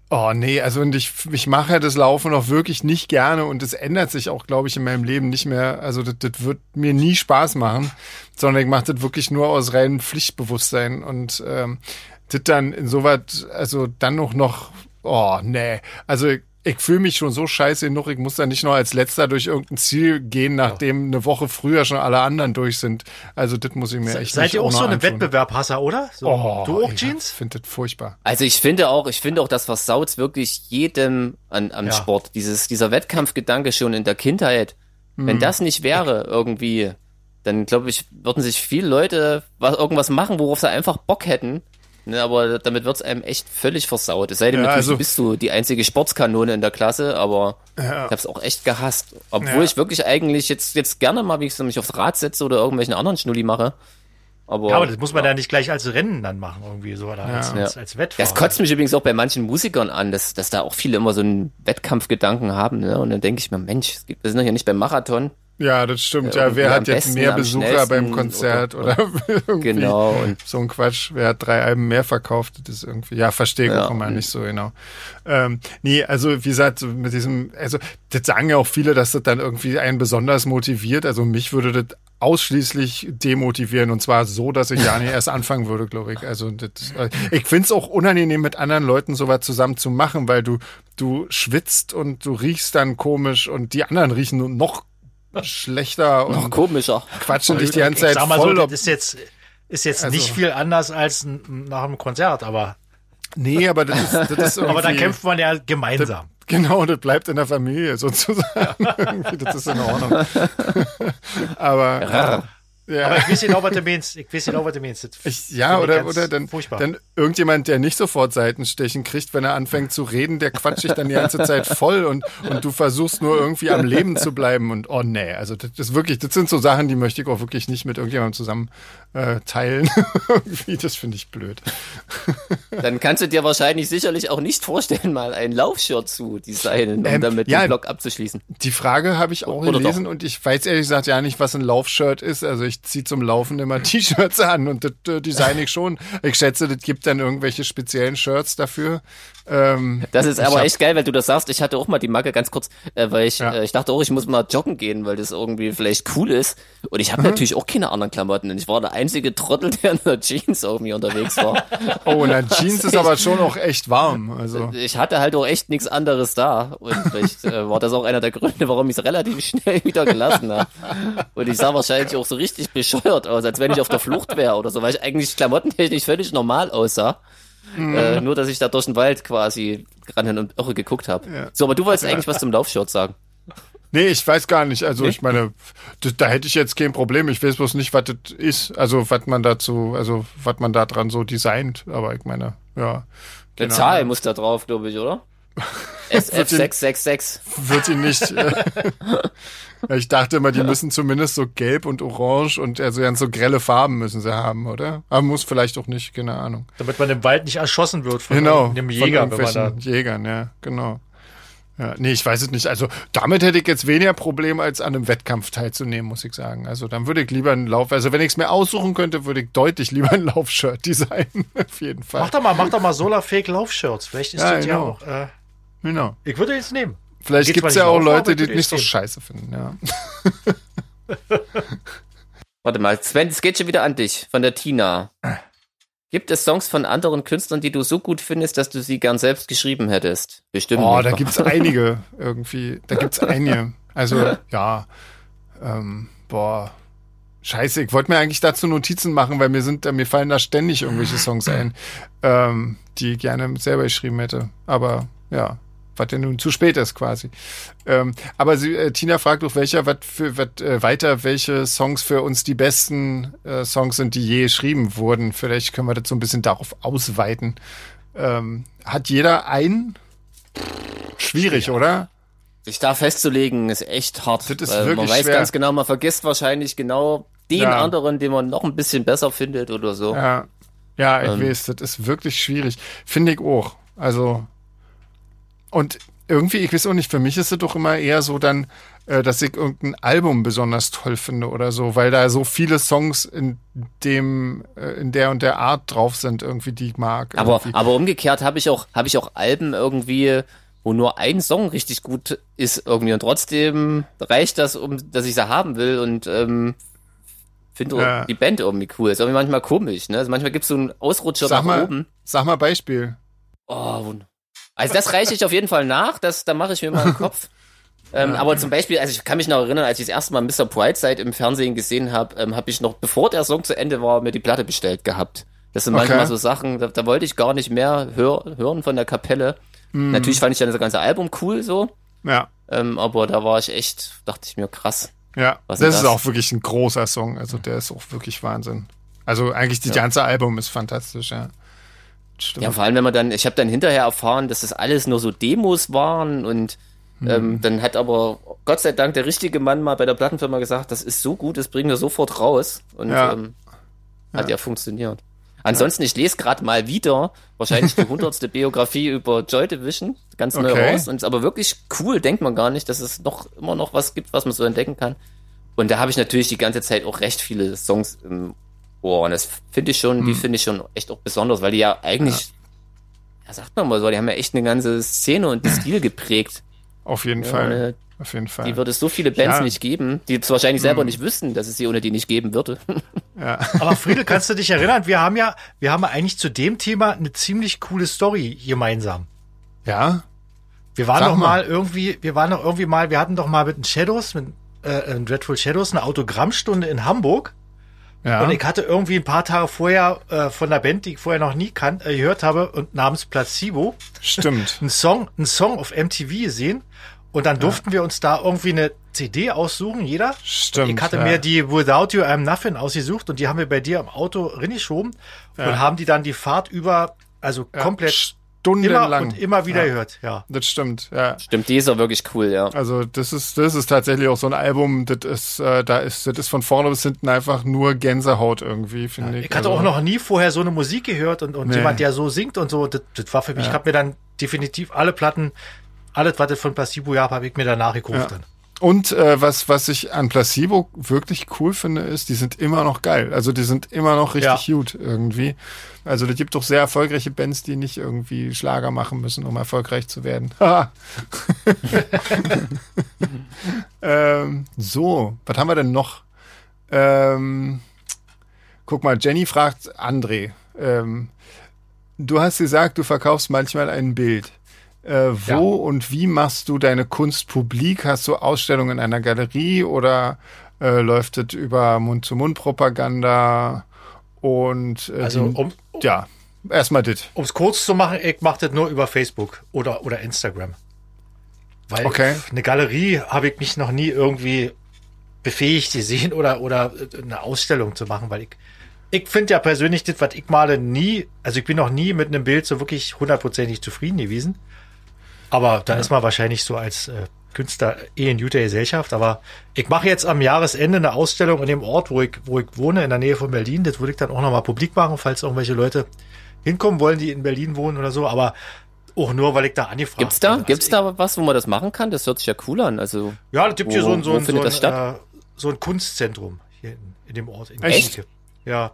Oh nee, also und ich, ich mache das Laufen auch wirklich nicht gerne und es ändert sich auch, glaube ich, in meinem Leben nicht mehr. Also das, das wird mir nie Spaß machen, sondern ich mache das wirklich nur aus reinem Pflichtbewusstsein und ähm, das dann insoweit, also dann noch noch, oh nee, also ich, ich fühle mich schon so scheiße genug, ich muss da nicht noch als letzter durch irgendein Ziel gehen, nachdem eine Woche früher schon alle anderen durch sind. Also das muss ich mir echt Seid nicht ihr auch so noch ein antun. Wettbewerbhasser, oder? So, Oh, du auch ich Jeans? finde das furchtbar. Also ich finde auch, ich finde auch, das versaut wirklich jedem an, am Ja. Sport. Dieses, dieser Wettkampfgedanke schon in der Kindheit. Hm. Wenn das nicht wäre, irgendwie, dann glaube ich, würden sich viele Leute was, irgendwas machen, worauf sie einfach Bock hätten. Ne, aber damit wird's einem echt völlig versaut. Es sei denn, Ja, natürlich also- bist du die einzige Sportskanone in der Klasse, aber Ja. ich hab's auch echt gehasst. Obwohl Ja. ich wirklich eigentlich jetzt, jetzt gerne mal, wie ich so mich aufs Rad setze oder irgendwelchen anderen Schnulli mache. Aber, Ja, aber das muss man da nicht gleich als Rennen dann machen, irgendwie so, oder als, Ja. als, als Wettfahrer. Das kotzt mich übrigens auch bei manchen Musikern an, dass, dass da auch viele immer so einen Wettkampfgedanken haben. Ne? Und dann denke ich mir, Mensch, wir sind doch hier nicht beim Marathon. Ja, das stimmt. Ja, Ja, wer hat jetzt besten, mehr Besucher beim Konzert oder, irgendwie Genau. Und so ein Quatsch. Wer hat drei Alben mehr verkauft? Das ist irgendwie, ja, verstehe ich Ja. auch immer nicht so genau. Ähm, nee, also wie gesagt, mit diesem, also das sagen ja auch viele, dass das dann irgendwie einen besonders motiviert. Also mich würde das ausschließlich demotivieren und zwar so, dass ich ja nicht erst anfangen würde, glaube ich. Also das, äh, ich find's auch unangenehm, mit anderen Leuten sowas zusammen zu machen, weil du, du schwitzt und du riechst dann komisch und die anderen riechen nur noch schlechter und noch komischer. quatschen dich die ganze ich Zeit sag mal voll. so, das ist jetzt, ist jetzt Also- nicht viel anders als nach einem Konzert, aber, nee, aber das ist, das ist irgendwie, aber da kämpft man ja gemeinsam. Genau, das bleibt in der Familie sozusagen. Das ist in Ordnung. aber ja. Aber ich weiß genau, was du meinst. Ich weiß genau, was du meinst. Ich, ja, oder, oder dann, Furchtbar. dann irgendjemand, der nicht sofort Seitenstechen kriegt, wenn er anfängt zu reden, der quatscht dich dann die ganze Zeit voll und, und du versuchst nur irgendwie am Leben zu bleiben und oh nee, also das ist wirklich, das sind so Sachen, die möchte ich auch wirklich nicht mit irgendjemandem zusammen äh, teilen. das finde ich blöd. Dann kannst du dir wahrscheinlich sicherlich auch nicht vorstellen, mal ein Laufshirt zu designen, um Ähm, damit ja. den Blog abzuschließen. Die Frage habe ich auch Oder gelesen doch? und ich weiß ehrlich gesagt ja nicht, was ein Laufshirt ist. Also ich ziehe zum Laufen immer T-Shirts an und das äh, design ich schon. Ich schätze, das gibt dann irgendwelche speziellen Shirts dafür. Ähm, Das ist ich aber echt geil, weil du das sagst. Ich hatte auch mal die Macke ganz kurz, äh, weil ich, Ja. äh, ich dachte auch, ich muss mal joggen gehen, weil das irgendwie vielleicht cool ist. Und ich habe Mhm. natürlich auch keine anderen Klamotten. Und ich war der einzige Trottel, der in der Jeans irgendwie unterwegs war. Oh, dann Jeans ist aber schon auch echt warm. Also Ich hatte halt auch echt nichts anderes da. Und vielleicht äh, war das auch einer der Gründe, warum ich es relativ schnell wieder gelassen habe. Und ich sah wahrscheinlich auch so richtig bescheuert aus, als wenn ich auf der Flucht wäre oder so, weil ich eigentlich klamottentechnisch völlig normal aussah. Mhm. Äh, nur, dass ich da durch den Wald quasi ran und irre geguckt habe. Ja. So, aber du wolltest eigentlich was zum Laufshirt sagen. nee, ich weiß gar nicht. Also Nee? ich meine, das, da hätte ich jetzt kein Problem. Ich weiß bloß nicht, was das ist. Also was man dazu, also was man da dran so designt. Aber ich meine, ja. Eine Zahl muss da drauf, glaube ich, oder? Wird den- SF666. wird ihn nicht. Äh, Ja, ich dachte immer, die müssen zumindest so gelb und orange und also ganz so grelle Farben müssen sie haben, oder? Aber muss vielleicht auch nicht, keine Ahnung. Damit man im Wald nicht erschossen wird von Genau. einem von Jäger, wenn man da. Jägern, ja, genau. Ja, nee, ich weiß es nicht. Also damit hätte ich jetzt weniger Problem, als an einem Wettkampf teilzunehmen, muss ich sagen. Also dann würde ich lieber einen Lauf, also wenn ich es mir aussuchen könnte, würde ich deutlich lieber ein Laufshirt designen, auf jeden Fall. Mach doch mal, mach doch mal Solar Fake Laufshirts. Vielleicht ist Ja, das ja genau. auch. Äh, Genau. ich würde jetzt nehmen. Vielleicht gibt es ja auch Leute, die es nicht so scheiße finden, ja. Warte mal, Sven, es geht schon wieder an dich, von der Tina. Gibt es Songs von anderen Künstlern, die du so gut findest, dass du sie gern selbst geschrieben hättest? Bestimmt. Oh, nicht. da gibt's einige irgendwie. Da gibt's einige. Also ja, ähm, boah, Scheiße, ich wollte mir eigentlich dazu Notizen machen, weil mir sind, mir fallen da ständig irgendwelche Songs ein, ähm, die ich gerne selber geschrieben hätte. Aber ja, was ja nun zu spät ist quasi. Ähm, aber sie, äh, Tina fragt doch, welcher, was für was äh, weiter, welche Songs für uns die besten äh, Songs sind, die je geschrieben wurden. Vielleicht können wir das so ein bisschen darauf ausweiten. Ähm, hat jeder einen? Schwierig, oder? Sich da festzulegen, ist echt hart. Das ist wirklich man weiß schwer. ganz genau, man vergisst wahrscheinlich genau den Ja. anderen, den man noch ein bisschen besser findet oder so. Ja, ja ich Ähm. weiß, das ist wirklich schwierig. Finde ich auch. Also, und irgendwie, ich weiß auch nicht, für mich ist es doch immer eher so dann, äh, dass ich irgendein Album besonders toll finde oder so, weil da so viele Songs in dem, äh, in der und der Art drauf sind, irgendwie, die ich mag. Aber, irgendwie. aber umgekehrt habe ich auch, habe ich auch Alben irgendwie, wo nur ein Song richtig gut ist irgendwie und trotzdem reicht das, um, dass ich sie haben will und ähm, finde Ja. die Band irgendwie cool. Ist irgendwie manchmal komisch, ne? Also manchmal gibt's so einen Ausrutscher Sag nach mal- oben. Sag mal Beispiel. Oh, wund- also das reiche ich auf jeden Fall nach, das, da mache ich mir mal einen Kopf. Ähm, Aber zum Beispiel, also ich kann mich noch erinnern, als ich das erste Mal Mr. Brightside im Fernsehen gesehen habe, ähm, habe ich noch, bevor der Song zu Ende war, mir die Platte bestellt gehabt. Das sind Okay. manchmal so Sachen, da, da wollte ich gar nicht mehr hör, hören von der Kapelle. Mhm. Natürlich fand ich dann das ganze Album cool so, Ja, ähm, aber da war ich echt, dachte ich mir, krass. ja. Was das ist ist das? auch wirklich ein großer Song. Also, der ist auch wirklich Wahnsinn. Also, eigentlich, die Ja. ganze Album ist fantastisch, ja. Stimmt. Ja, vor allem, wenn man dann, ich habe dann hinterher erfahren, dass das alles nur so Demos waren und Mhm. ähm, dann hat aber Gott sei Dank der richtige Mann mal bei der Plattenfirma gesagt, das ist so gut, das bringen wir sofort raus und Ja. ähm, hat ja, funktioniert. Ansonsten, ich lese gerade mal wieder wahrscheinlich die hundertste Biografie über Joy Division, ganz neu Okay. raus und ist aber wirklich cool, denkt man gar nicht, dass es noch immer noch was gibt, was man so entdecken kann. Und da habe ich natürlich die ganze Zeit auch recht viele Songs im Ohr und das finde ich schon, die finde ich schon echt auch besonders, weil die ja eigentlich, ja. sagt man mal so, die haben ja echt eine ganze Szene und den Stil geprägt. Auf jeden Ja, Fall. ohne Auf jeden Fall. die würde es so viele Bands Ja. nicht geben, die es wahrscheinlich selber nicht wüssten, dass es sie ohne die nicht geben würde. ja. Aber Friedel, kannst du dich erinnern? Wir haben ja, wir haben ja eigentlich zu dem Thema eine ziemlich coole Story gemeinsam. ja. Wir waren Sag doch mal. mal irgendwie, wir waren doch irgendwie mal, wir hatten doch mal mit den Shadows, mit äh, äh, Dreadful Shadows, eine Autogrammstunde in Hamburg. Ja. Und ich hatte irgendwie ein paar Tage vorher äh, von der Band, die ich vorher noch nie kan äh, gehört habe, und namens Placebo, Stimmt. einen Song, einen Song auf MTV gesehen. Und dann durften wir uns da irgendwie eine CD aussuchen, jeder. Stimmt. Ich hatte ja. mir die Without You I'm Nothing ausgesucht und die haben wir bei dir im Auto reingeschoben und haben die dann die Fahrt über, also ja, komplett stundenlang. immer und immer wieder ja. gehört, ja. Das stimmt, ja. Stimmt, die ist auch wirklich cool, ja. Also das ist, das ist tatsächlich auch so ein Album, das ist, äh, da ist, das ist von vorne bis hinten einfach nur Gänsehaut irgendwie, finde ich. Ich hatte also, auch noch nie vorher so eine Musik gehört und, und Nee. jemand, der so singt und so, das, das war für mich, ich habe mir dann definitiv alle Platten, alles, was von Placebo gab, habe ich mir danach gekauft. Ja. Dann. Und äh, was, was ich an Placebo wirklich cool finde, ist, die sind immer noch geil. Also die sind immer noch richtig gut irgendwie. Also es gibt doch sehr erfolgreiche Bands, die nicht irgendwie Schlager machen müssen, um erfolgreich zu werden. Haha. ähm, so, was haben wir denn noch? Ähm, guck mal, Jenny fragt André. Ähm, du hast gesagt, du verkaufst manchmal ein Bild. Äh, wo Ja. und wie machst du deine Kunst publik? Hast du Ausstellungen in einer Galerie oder äh, läuft es über Mund-zu-Mund-Propaganda? Und äh, Also die, um ja, erstmal das. es kurz zu machen, ich mache das nur über Facebook oder, oder Instagram. Weil Okay. eine Galerie habe ich mich noch nie irgendwie befähigt gesehen oder, oder eine Ausstellung zu machen, weil ich, ich finde ja persönlich das, was ich male, nie, also ich bin noch nie mit einem Bild so wirklich hundertprozentig zufrieden gewesen. Aber da ist man wahrscheinlich so als äh, Künstler eh in guter Gesellschaft. Aber ich mache jetzt am Jahresende eine Ausstellung in dem Ort, wo ich, wo ich wohne, in der Nähe von Berlin. Das würde ich dann auch nochmal publik machen, falls irgendwelche Leute hinkommen wollen, die in Berlin wohnen oder so. Aber auch nur, weil ich da angefragt Gibt's da, bin. gibt's Also da was, wo man das machen kann? Das hört sich ja cool an. Also, Ja, es gibt hier Wo- so ein, so ein, so ein? Äh, so ein Kunstzentrum hier in, in dem Ort. In Echt? Ja.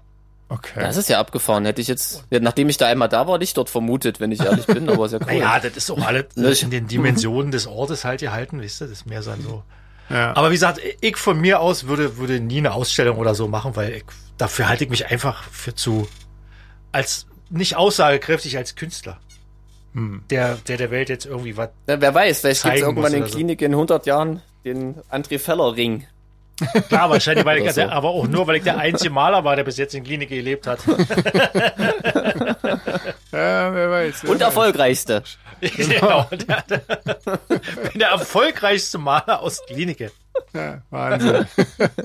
Okay. das ist ja abgefahren. Hätte ich jetzt, ja, nachdem ich da einmal da war, nicht dort vermutet, wenn ich ehrlich bin, aber ist ja cool. Naja, das ist auch alles Ne, ich- in den Dimensionen des Ortes halt gehalten, wisst ihr? Das ist mehr so so. ja. Aber wie gesagt, ich von mir aus würde, würde nie eine Ausstellung oder so machen, weil ich, dafür halte ich mich einfach für zu, als, nicht aussagekräftig als Künstler. Hm. Der, der der Welt jetzt irgendwie was. Ja, wer weiß, vielleicht gibt's zeigen irgendwann in oder so. Klinik in 100 Jahren den André Feller Ring. Klar, wahrscheinlich, weil ich, so. aber auch nur, weil ich der einzige Maler war, der bis jetzt in Klinik gelebt hat. ja, wer weiß. Wer Und erfolgreichste. genau. Der, der, der, erfolgreichste Maler aus Klinike. Ja, Wahnsinn.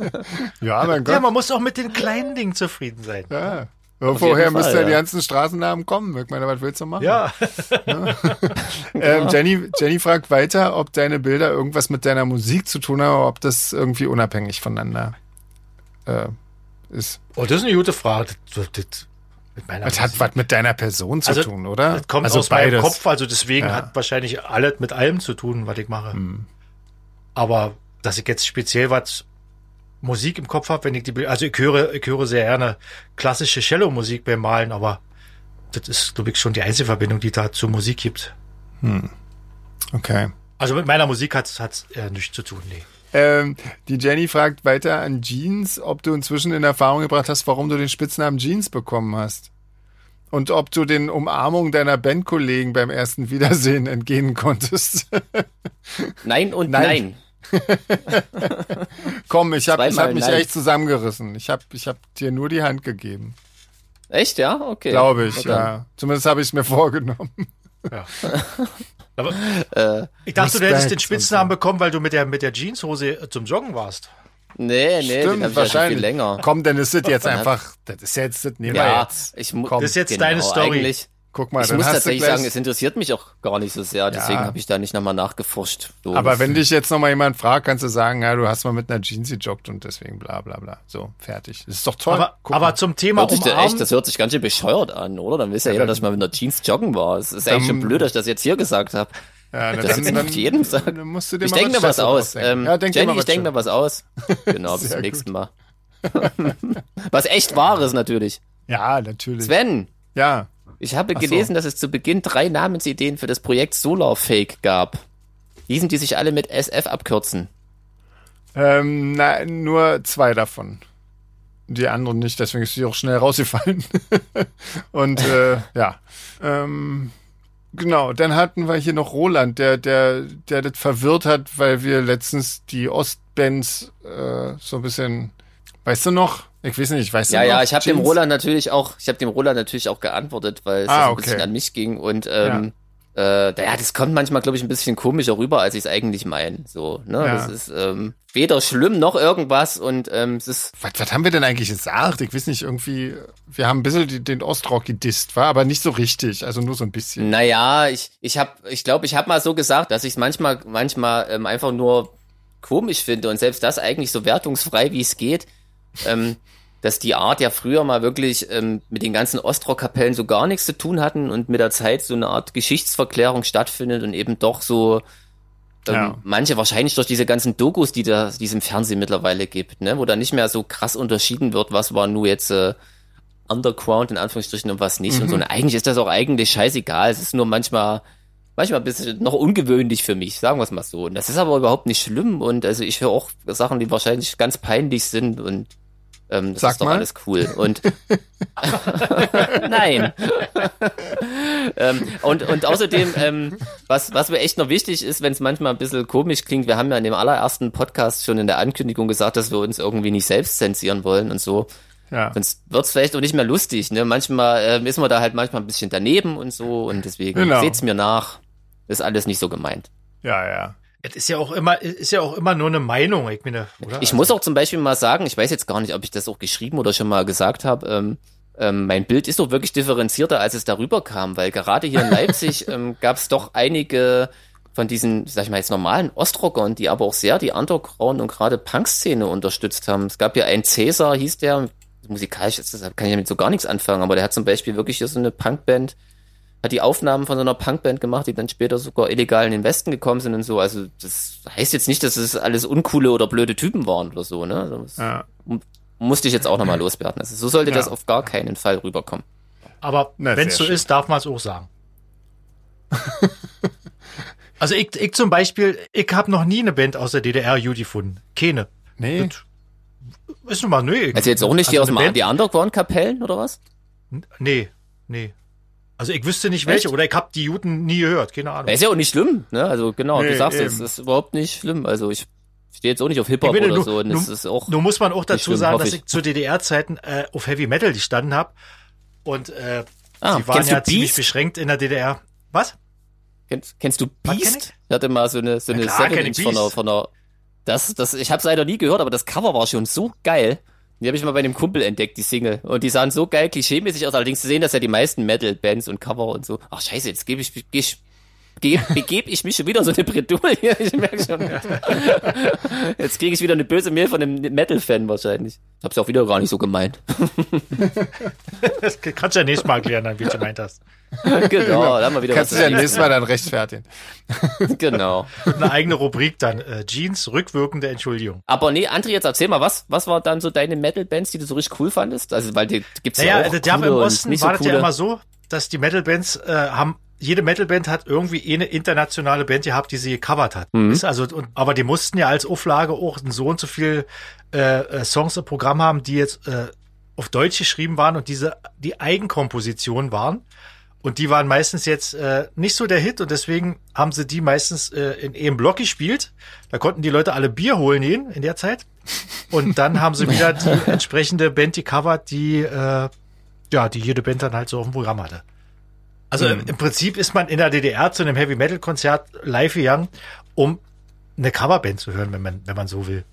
ja, mein Gott. Ja, man muss auch mit den kleinen Dingen zufrieden sein. Ja. Woher müssten ja die ganzen Straßennamen kommen? Ich meine, was willst du machen? Ja. ja. ähm, Jenny, Jenny fragt weiter, ob deine Bilder irgendwas mit deiner Musik zu tun haben, oder ob das irgendwie unabhängig voneinander äh, ist. Oh, das ist eine gute Frage. Das, das, das hat was mit deiner Person zu also, tun, oder? Das kommt also aus beides. meinem Kopf, also deswegen ja. hat wahrscheinlich alles mit allem zu tun, was ich mache. Hm. Aber dass ich jetzt speziell was Musik im Kopf habe, wenn ich die, also ich höre, ich höre sehr gerne klassische Cello-Musik beim Malen, aber das ist, glaube ich, schon die einzige Verbindung, die da zur Musik gibt. Hm. Okay. Also mit meiner Musik hat es äh, nichts zu tun, nee. Ähm, die Jenny fragt weiter an Jeans, ob du inzwischen in Erfahrung gebracht hast, warum du den Spitznamen Jeans bekommen hast. Und ob du den Umarmungen deiner Bandkollegen beim ersten Wiedersehen entgehen konntest. nein und nein. nein. Komm, ich habe hab mich nein. echt zusammengerissen. Ich habe ich hab dir nur die Hand gegeben. Echt, ja? Okay. Glaube ich, ja. Zumindest habe ich es mir vorgenommen. Ja. Aber, äh, ich dachte, du hättest den Spitznamen bekommen, weil du mit der, mit der Jeanshose zum Joggen warst. Nee, nee, Stimmt, den wahrscheinlich. viel länger. Komm, dann ist das jetzt einfach, das ist jetzt, das nehmen ja, wir jetzt. Ich, Komm, das ist jetzt genau, deine Story. Eigentlich, Guck mal, ich muss tatsächlich sagen, es interessiert mich auch gar nicht so sehr, deswegen ja. habe ich da nicht nochmal nachgeforscht. So. Aber wenn dich jetzt nochmal jemand fragt, kannst du sagen, ja, du hast mal mit einer Jeans gejoggt und deswegen bla bla bla. So, fertig. Das ist doch toll. Aber, aber zum Thema hört umarmen, echt, Das hört sich ganz schön bescheuert an, oder? Dann wisst ja, ja jeder, dass ich mal mit einer Jeans joggen war. Es ist eigentlich schon blöd, dass ich das jetzt hier gesagt habe. Ja, das dann, dann, jedem sagen. Dann musst du dir ich denke mir was aus. Ähm, ja, denk Jenny, ich denke mir was aus. Genau, bis zum nächsten Mal. was echt Wahres natürlich. Ja, natürlich. Sven. Ja. Ich habe Ach gelesen, so. dass es zu Beginn drei Namensideen für das Projekt Solarfake gab. Diesen, die sich alle mit SF abkürzen. Ähm, na, nur zwei davon. Die anderen nicht, deswegen ist sie auch schnell rausgefallen. Und äh, ja. Ähm, genau, dann hatten wir hier noch Roland, der, der, der das verwirrt hat, weil wir letztens die Ostbands äh, so ein bisschen, weißt du noch, ich weiß nicht, ich weiß ja, nicht. Ja, ja, ich habe dem Roland natürlich auch, ich habe dem Roland natürlich auch geantwortet, weil es ah, ein okay. bisschen an mich ging und ähm, ja. äh, ja, das kommt manchmal, glaube ich, ein bisschen komischer rüber, als ich es eigentlich meine. So, ne, ja. das ist ähm, weder schlimm noch irgendwas und ähm, es ist. Was, was haben wir denn eigentlich gesagt? Ich weiß nicht, irgendwie, wir haben ein bisschen den Ostrock gedisst, war aber nicht so richtig, also nur so ein bisschen. Naja, ich, ich habe, ich glaube, ich habe mal so gesagt, dass ich es manchmal, manchmal ähm, einfach nur komisch finde und selbst das eigentlich so wertungsfrei, wie es geht ähm, dass die Art ja früher mal wirklich ähm, mit den ganzen Ostrock-Kapellen so gar nichts zu tun hatten und mit der Zeit so eine Art Geschichtsverklärung stattfindet und eben doch so ähm, ja. manche wahrscheinlich durch diese ganzen Dokus, die da diesem Fernsehen mittlerweile gibt, ne, wo da nicht mehr so krass unterschieden wird, was war nur jetzt äh, Underground in Anführungsstrichen und was nicht mhm. und so. Und eigentlich ist das auch eigentlich scheißegal. Es ist nur manchmal manchmal ein bisschen noch ungewöhnlich für mich, sagen wir es mal so. Und das ist aber überhaupt nicht schlimm und also ich höre auch Sachen, die wahrscheinlich ganz peinlich sind und ähm, das Sag ist doch mal. alles cool. Und nein. ähm, und, und außerdem, ähm, was, was mir echt noch wichtig ist, wenn es manchmal ein bisschen komisch klingt, wir haben ja in dem allerersten Podcast schon in der Ankündigung gesagt, dass wir uns irgendwie nicht selbst zensieren wollen und so. Ja. Sonst wird's vielleicht auch nicht mehr lustig. Ne? Manchmal ähm, ist man da halt manchmal ein bisschen daneben und so und deswegen genau. seht's mir nach. Ist alles nicht so gemeint. Ja, ja. Es ist ja auch immer, ist ja auch immer nur eine Meinung, ich meine, oder? Ich muss auch zum Beispiel mal sagen, ich weiß jetzt gar nicht, ob ich das auch geschrieben oder schon mal gesagt habe, ähm, ähm, mein Bild ist doch wirklich differenzierter, als es darüber kam, weil gerade hier in Leipzig ähm, gab es doch einige von diesen, sag ich mal jetzt normalen Ostrockern, die aber auch sehr die Underground und gerade Punk-Szene unterstützt haben. Es gab ja einen Cäsar, hieß der, musikalisch kann ich damit so gar nichts anfangen, aber der hat zum Beispiel wirklich hier so eine Punkband hat die Aufnahmen von so einer Punkband gemacht, die dann später sogar illegal in den Westen gekommen sind und so. Also das heißt jetzt nicht, dass es alles uncoole oder blöde Typen waren oder so, ne? Also, das ja. musste ich jetzt auch nochmal loswerden. Also so sollte ja. das auf gar keinen Fall rüberkommen. Aber wenn es so schön. ist, darf man es auch sagen. also ich, ich zum Beispiel, ich habe noch nie eine Band aus der DDR gut gefunden. Keine. Nee. Das ist nun mal nö. Also jetzt auch nicht die also aus dem die Underground-Kapellen oder was? Nee, nee. Also ich wüsste nicht welche Echt? oder ich habe die Juden nie gehört, keine Ahnung. ist ja auch nicht schlimm, ne? Also genau, nee, du sagst, es ist überhaupt nicht schlimm. Also ich stehe jetzt auch nicht auf Hip-Hop oder nur, so. Und nur, das ist auch nur muss man auch dazu schlimm, sagen, dass ich. ich zu DDR-Zeiten äh, auf Heavy Metal gestanden habe. Und äh, Ah, sie waren ja ziemlich Beast? beschränkt in der DDR. Was? Kennst, kennst du Was kenn Beast? Ich hatte mal so eine, so eine klar, kenn 7 ich Inch von einer, Beast. von einer, das, das, ich habe leider nie gehört, aber das Cover war schon so geil. Die habe ich mal bei einem Kumpel entdeckt, die Single. Und die sahen so geil klischeemäßig aus. Allerdings zu sehen, dass ja die meisten Metal-Bands und Cover und so. Ach scheiße, jetzt gebe ich, ich ge- begebe ich mich schon wieder so eine Bredouille. Ich merke schon. Jetzt kriege ich wieder eine böse Mail von einem Metal-Fan wahrscheinlich. Hab's ja auch wieder gar nicht so gemeint. Das kannst du ja nächstes Mal erklären, dann, wie du gemeint hast. genau, da haben wir wieder Kannst du ja nächstes Mal dann rechtfertigen. Genau. Eine eigene Rubrik dann. Äh, Jeans, rückwirkende Entschuldigung. Aber nee, André, jetzt erzähl mal, was, was war dann so deine Metal-Bands, die du so richtig cool fandest? Also, weil die gibt's Naja, ja auch das ja, coole im Osten nicht war so das ja immer so, dass die Metal-Bands äh, haben, jede Metal-Band hat irgendwie eine internationale Band gehabt, die sie gecovert hat. Mhm. Ist also, und, aber die mussten ja als Auflage auch so und so viel äh, äh, Songs im Programm haben, die jetzt äh, auf Deutsch geschrieben waren und diese die Eigenkomposition waren. Und die waren meistens jetzt äh, nicht so der Hit und deswegen haben sie die meistens äh, in einem Block gespielt. Da konnten die Leute alle Bier holen gehen in der Zeit. Und dann haben sie wieder die entsprechende Band gecovert, die äh, ja, die jede Band dann halt so auf dem Programm hatte. Also im, im Prinzip ist man in der DDR zu einem Heavy Metal Konzert live gegangen, um eine Coverband zu hören, wenn man wenn man so will.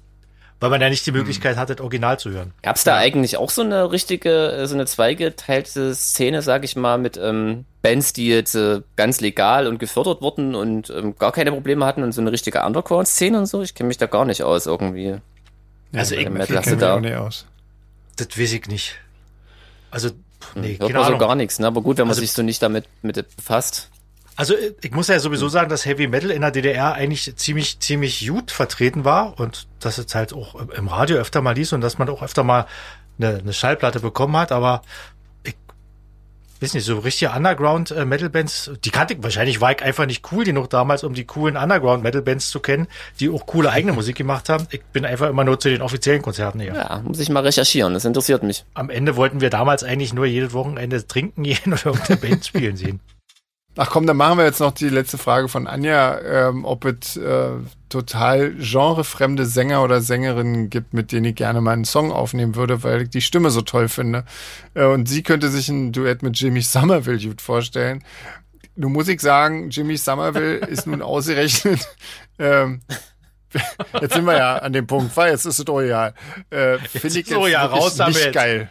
Weil man ja nicht die Möglichkeit hatte, das Original zu hören. Gab's da eigentlich auch so eine richtige, äh, so eine zweigeteilte Szene, sag ich mal, mit ähm, Bands, die jetzt äh, ganz legal und gefördert wurden und ähm, gar keine Probleme hatten und so eine richtige Underground-Szene und so? Ich kenne mich da gar nicht aus irgendwie. Also ich- Metal viel hast du kenn ich da. auch nicht aus. Das weiß ich nicht. Also nee, Hört keine man so gar nichts, ne? Aber gut, wenn man Also- sich so nicht damit mit befasst. Also ich muss ja sowieso sagen, dass Heavy Metal in der DDR eigentlich ziemlich ziemlich gut vertreten war und dass es halt auch im Radio öfter mal liest und dass man auch öfter mal eine, eine Schallplatte bekommen hat, aber weiß nicht, so richtige Underground äh, Metal Bands, die kannte ich wahrscheinlich war ich einfach nicht cool genug damals, um die coolen Underground Metal Bands zu kennen, die auch coole eigene Musik gemacht haben. Ich bin einfach immer nur zu den offiziellen Konzerten her. Ja, muss ich mal recherchieren, das interessiert mich. Am Ende wollten wir damals eigentlich nur jedes Wochenende trinken gehen oder irgendeine Band spielen sehen. Ach komm, dann machen wir jetzt noch die letzte Frage von Anja, ähm, ob es äh, total genrefremde Sänger oder Sängerinnen gibt, mit denen ich gerne mal einen Song aufnehmen würde, weil ich die Stimme so toll finde. Äh, und sie könnte sich ein Duett mit Jimmy Somerville gut vorstellen. Nun muss ich sagen, Jimmy Somerville ist nun ausgerechnet. Ähm, jetzt sind wir ja an dem Punkt, weil jetzt ist es egal. Äh, Finde ich so, jetzt ja, wirklich raus damit. nicht geil.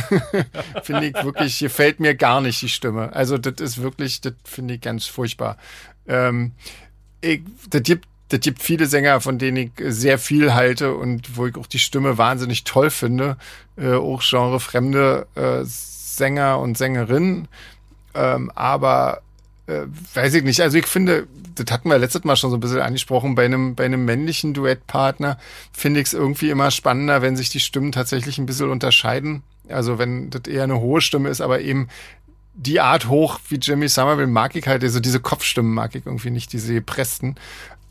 finde ich wirklich, gefällt mir gar nicht die Stimme. Also das ist wirklich, das finde ich ganz furchtbar. Ähm, ich, das gibt das gibt viele Sänger, von denen ich sehr viel halte und wo ich auch die Stimme wahnsinnig toll finde. Äh, auch genrefremde äh, Sänger und Sängerinnen. Ähm, aber äh, weiß ich nicht. Also ich finde, das hatten wir letztes Mal schon so ein bisschen angesprochen, bei einem, bei einem männlichen Duettpartner finde ich es irgendwie immer spannender, wenn sich die Stimmen tatsächlich ein bisschen unterscheiden. Also wenn das eher eine hohe Stimme ist, aber eben die Art hoch wie Jimmy Somerville mag ich halt, also diese Kopfstimmen mag ich irgendwie nicht, diese gepressten.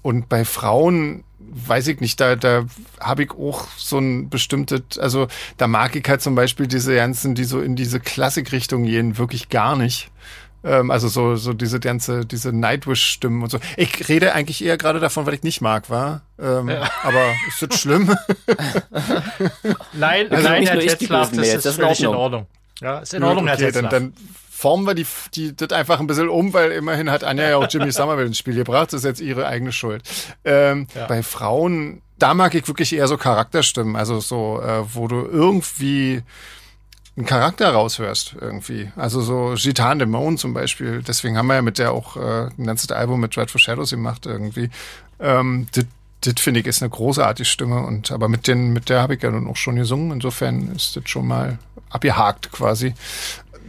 Und bei Frauen weiß ich nicht, da, da habe ich auch so ein bestimmtes, also da mag ich halt zum Beispiel diese ganzen, die so in diese Klassikrichtung gehen, wirklich gar nicht. Ähm, also so, so diese ganze, diese Nightwish-Stimmen und so. Ich rede eigentlich eher gerade davon, weil ich nicht mag, war. Ähm, Aber ist das schlimm? Nein, Also nein, Herr Tetzlaff, das Mails, ist das ist in völlig in Ordnung. Ja, ist in Ordnung, Herr okay, dann, Tetzlaff. dann formen wir die, die, das einfach ein bisschen um, weil immerhin hat Anja ja auch Jimmy Somerville ins Spiel gebracht. Das ist jetzt ihre eigene Schuld. Ähm, Ja. Bei Frauen, da mag ich wirklich eher so Charakterstimmen, also so, äh, wo du irgendwie einen Charakter raushörst irgendwie. Also so Gitan Demone zum Beispiel. Deswegen haben wir ja mit der auch äh, ein ganzes Album mit Dreadful Shadows gemacht irgendwie. Ähm, das finde ich ist eine großartige Stimme und aber mit den mit der habe ich ja nun auch schon gesungen. Insofern ist das schon mal abgehakt quasi.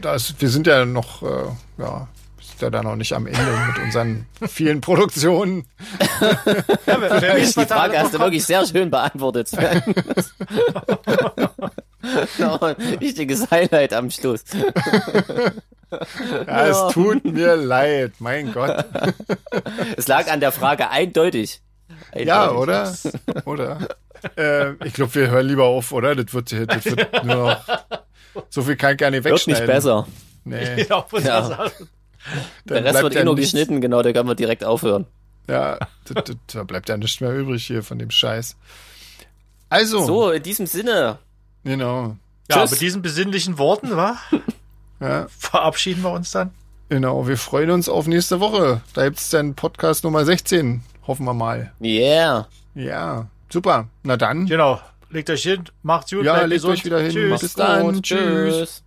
Das, wir sind ja noch äh, ja sind ja da noch nicht am Ende mit unseren vielen Produktionen. Ja, wer, wer weiß, Die Frage hast du wirklich sehr schön beantwortet. Noch ein wichtiges Highlight am Schluss. Ja, es tut mir leid, mein Gott. Es lag an der Frage eindeutig. Ja, Eindeutig. oder? Oder? äh, ich glaube, wir hören lieber auf, oder? Das wird, das wird nur noch. So viel kann ich gar nicht Wird wegschneiden. nicht besser. Nee, Ja, Ja. Der Rest wird ja eh nur nichts. geschnitten, genau, da können wir direkt aufhören. Ja, da, da, da bleibt ja nichts mehr übrig hier von dem Scheiß. Also. So, in diesem Sinne. Genau. Ja, Tschüss. mit diesen besinnlichen Worten, wa? ja. Verabschieden wir uns dann. Genau, wir freuen uns auf nächste Woche. Da gibt's dann Podcast Nummer 16. Hoffen wir mal. Yeah. Ja, super. Na dann. Genau. Legt euch hin, macht's gut, ja, legt gesund. euch wieder hin. Tschüss. Bis dann. Tschüss.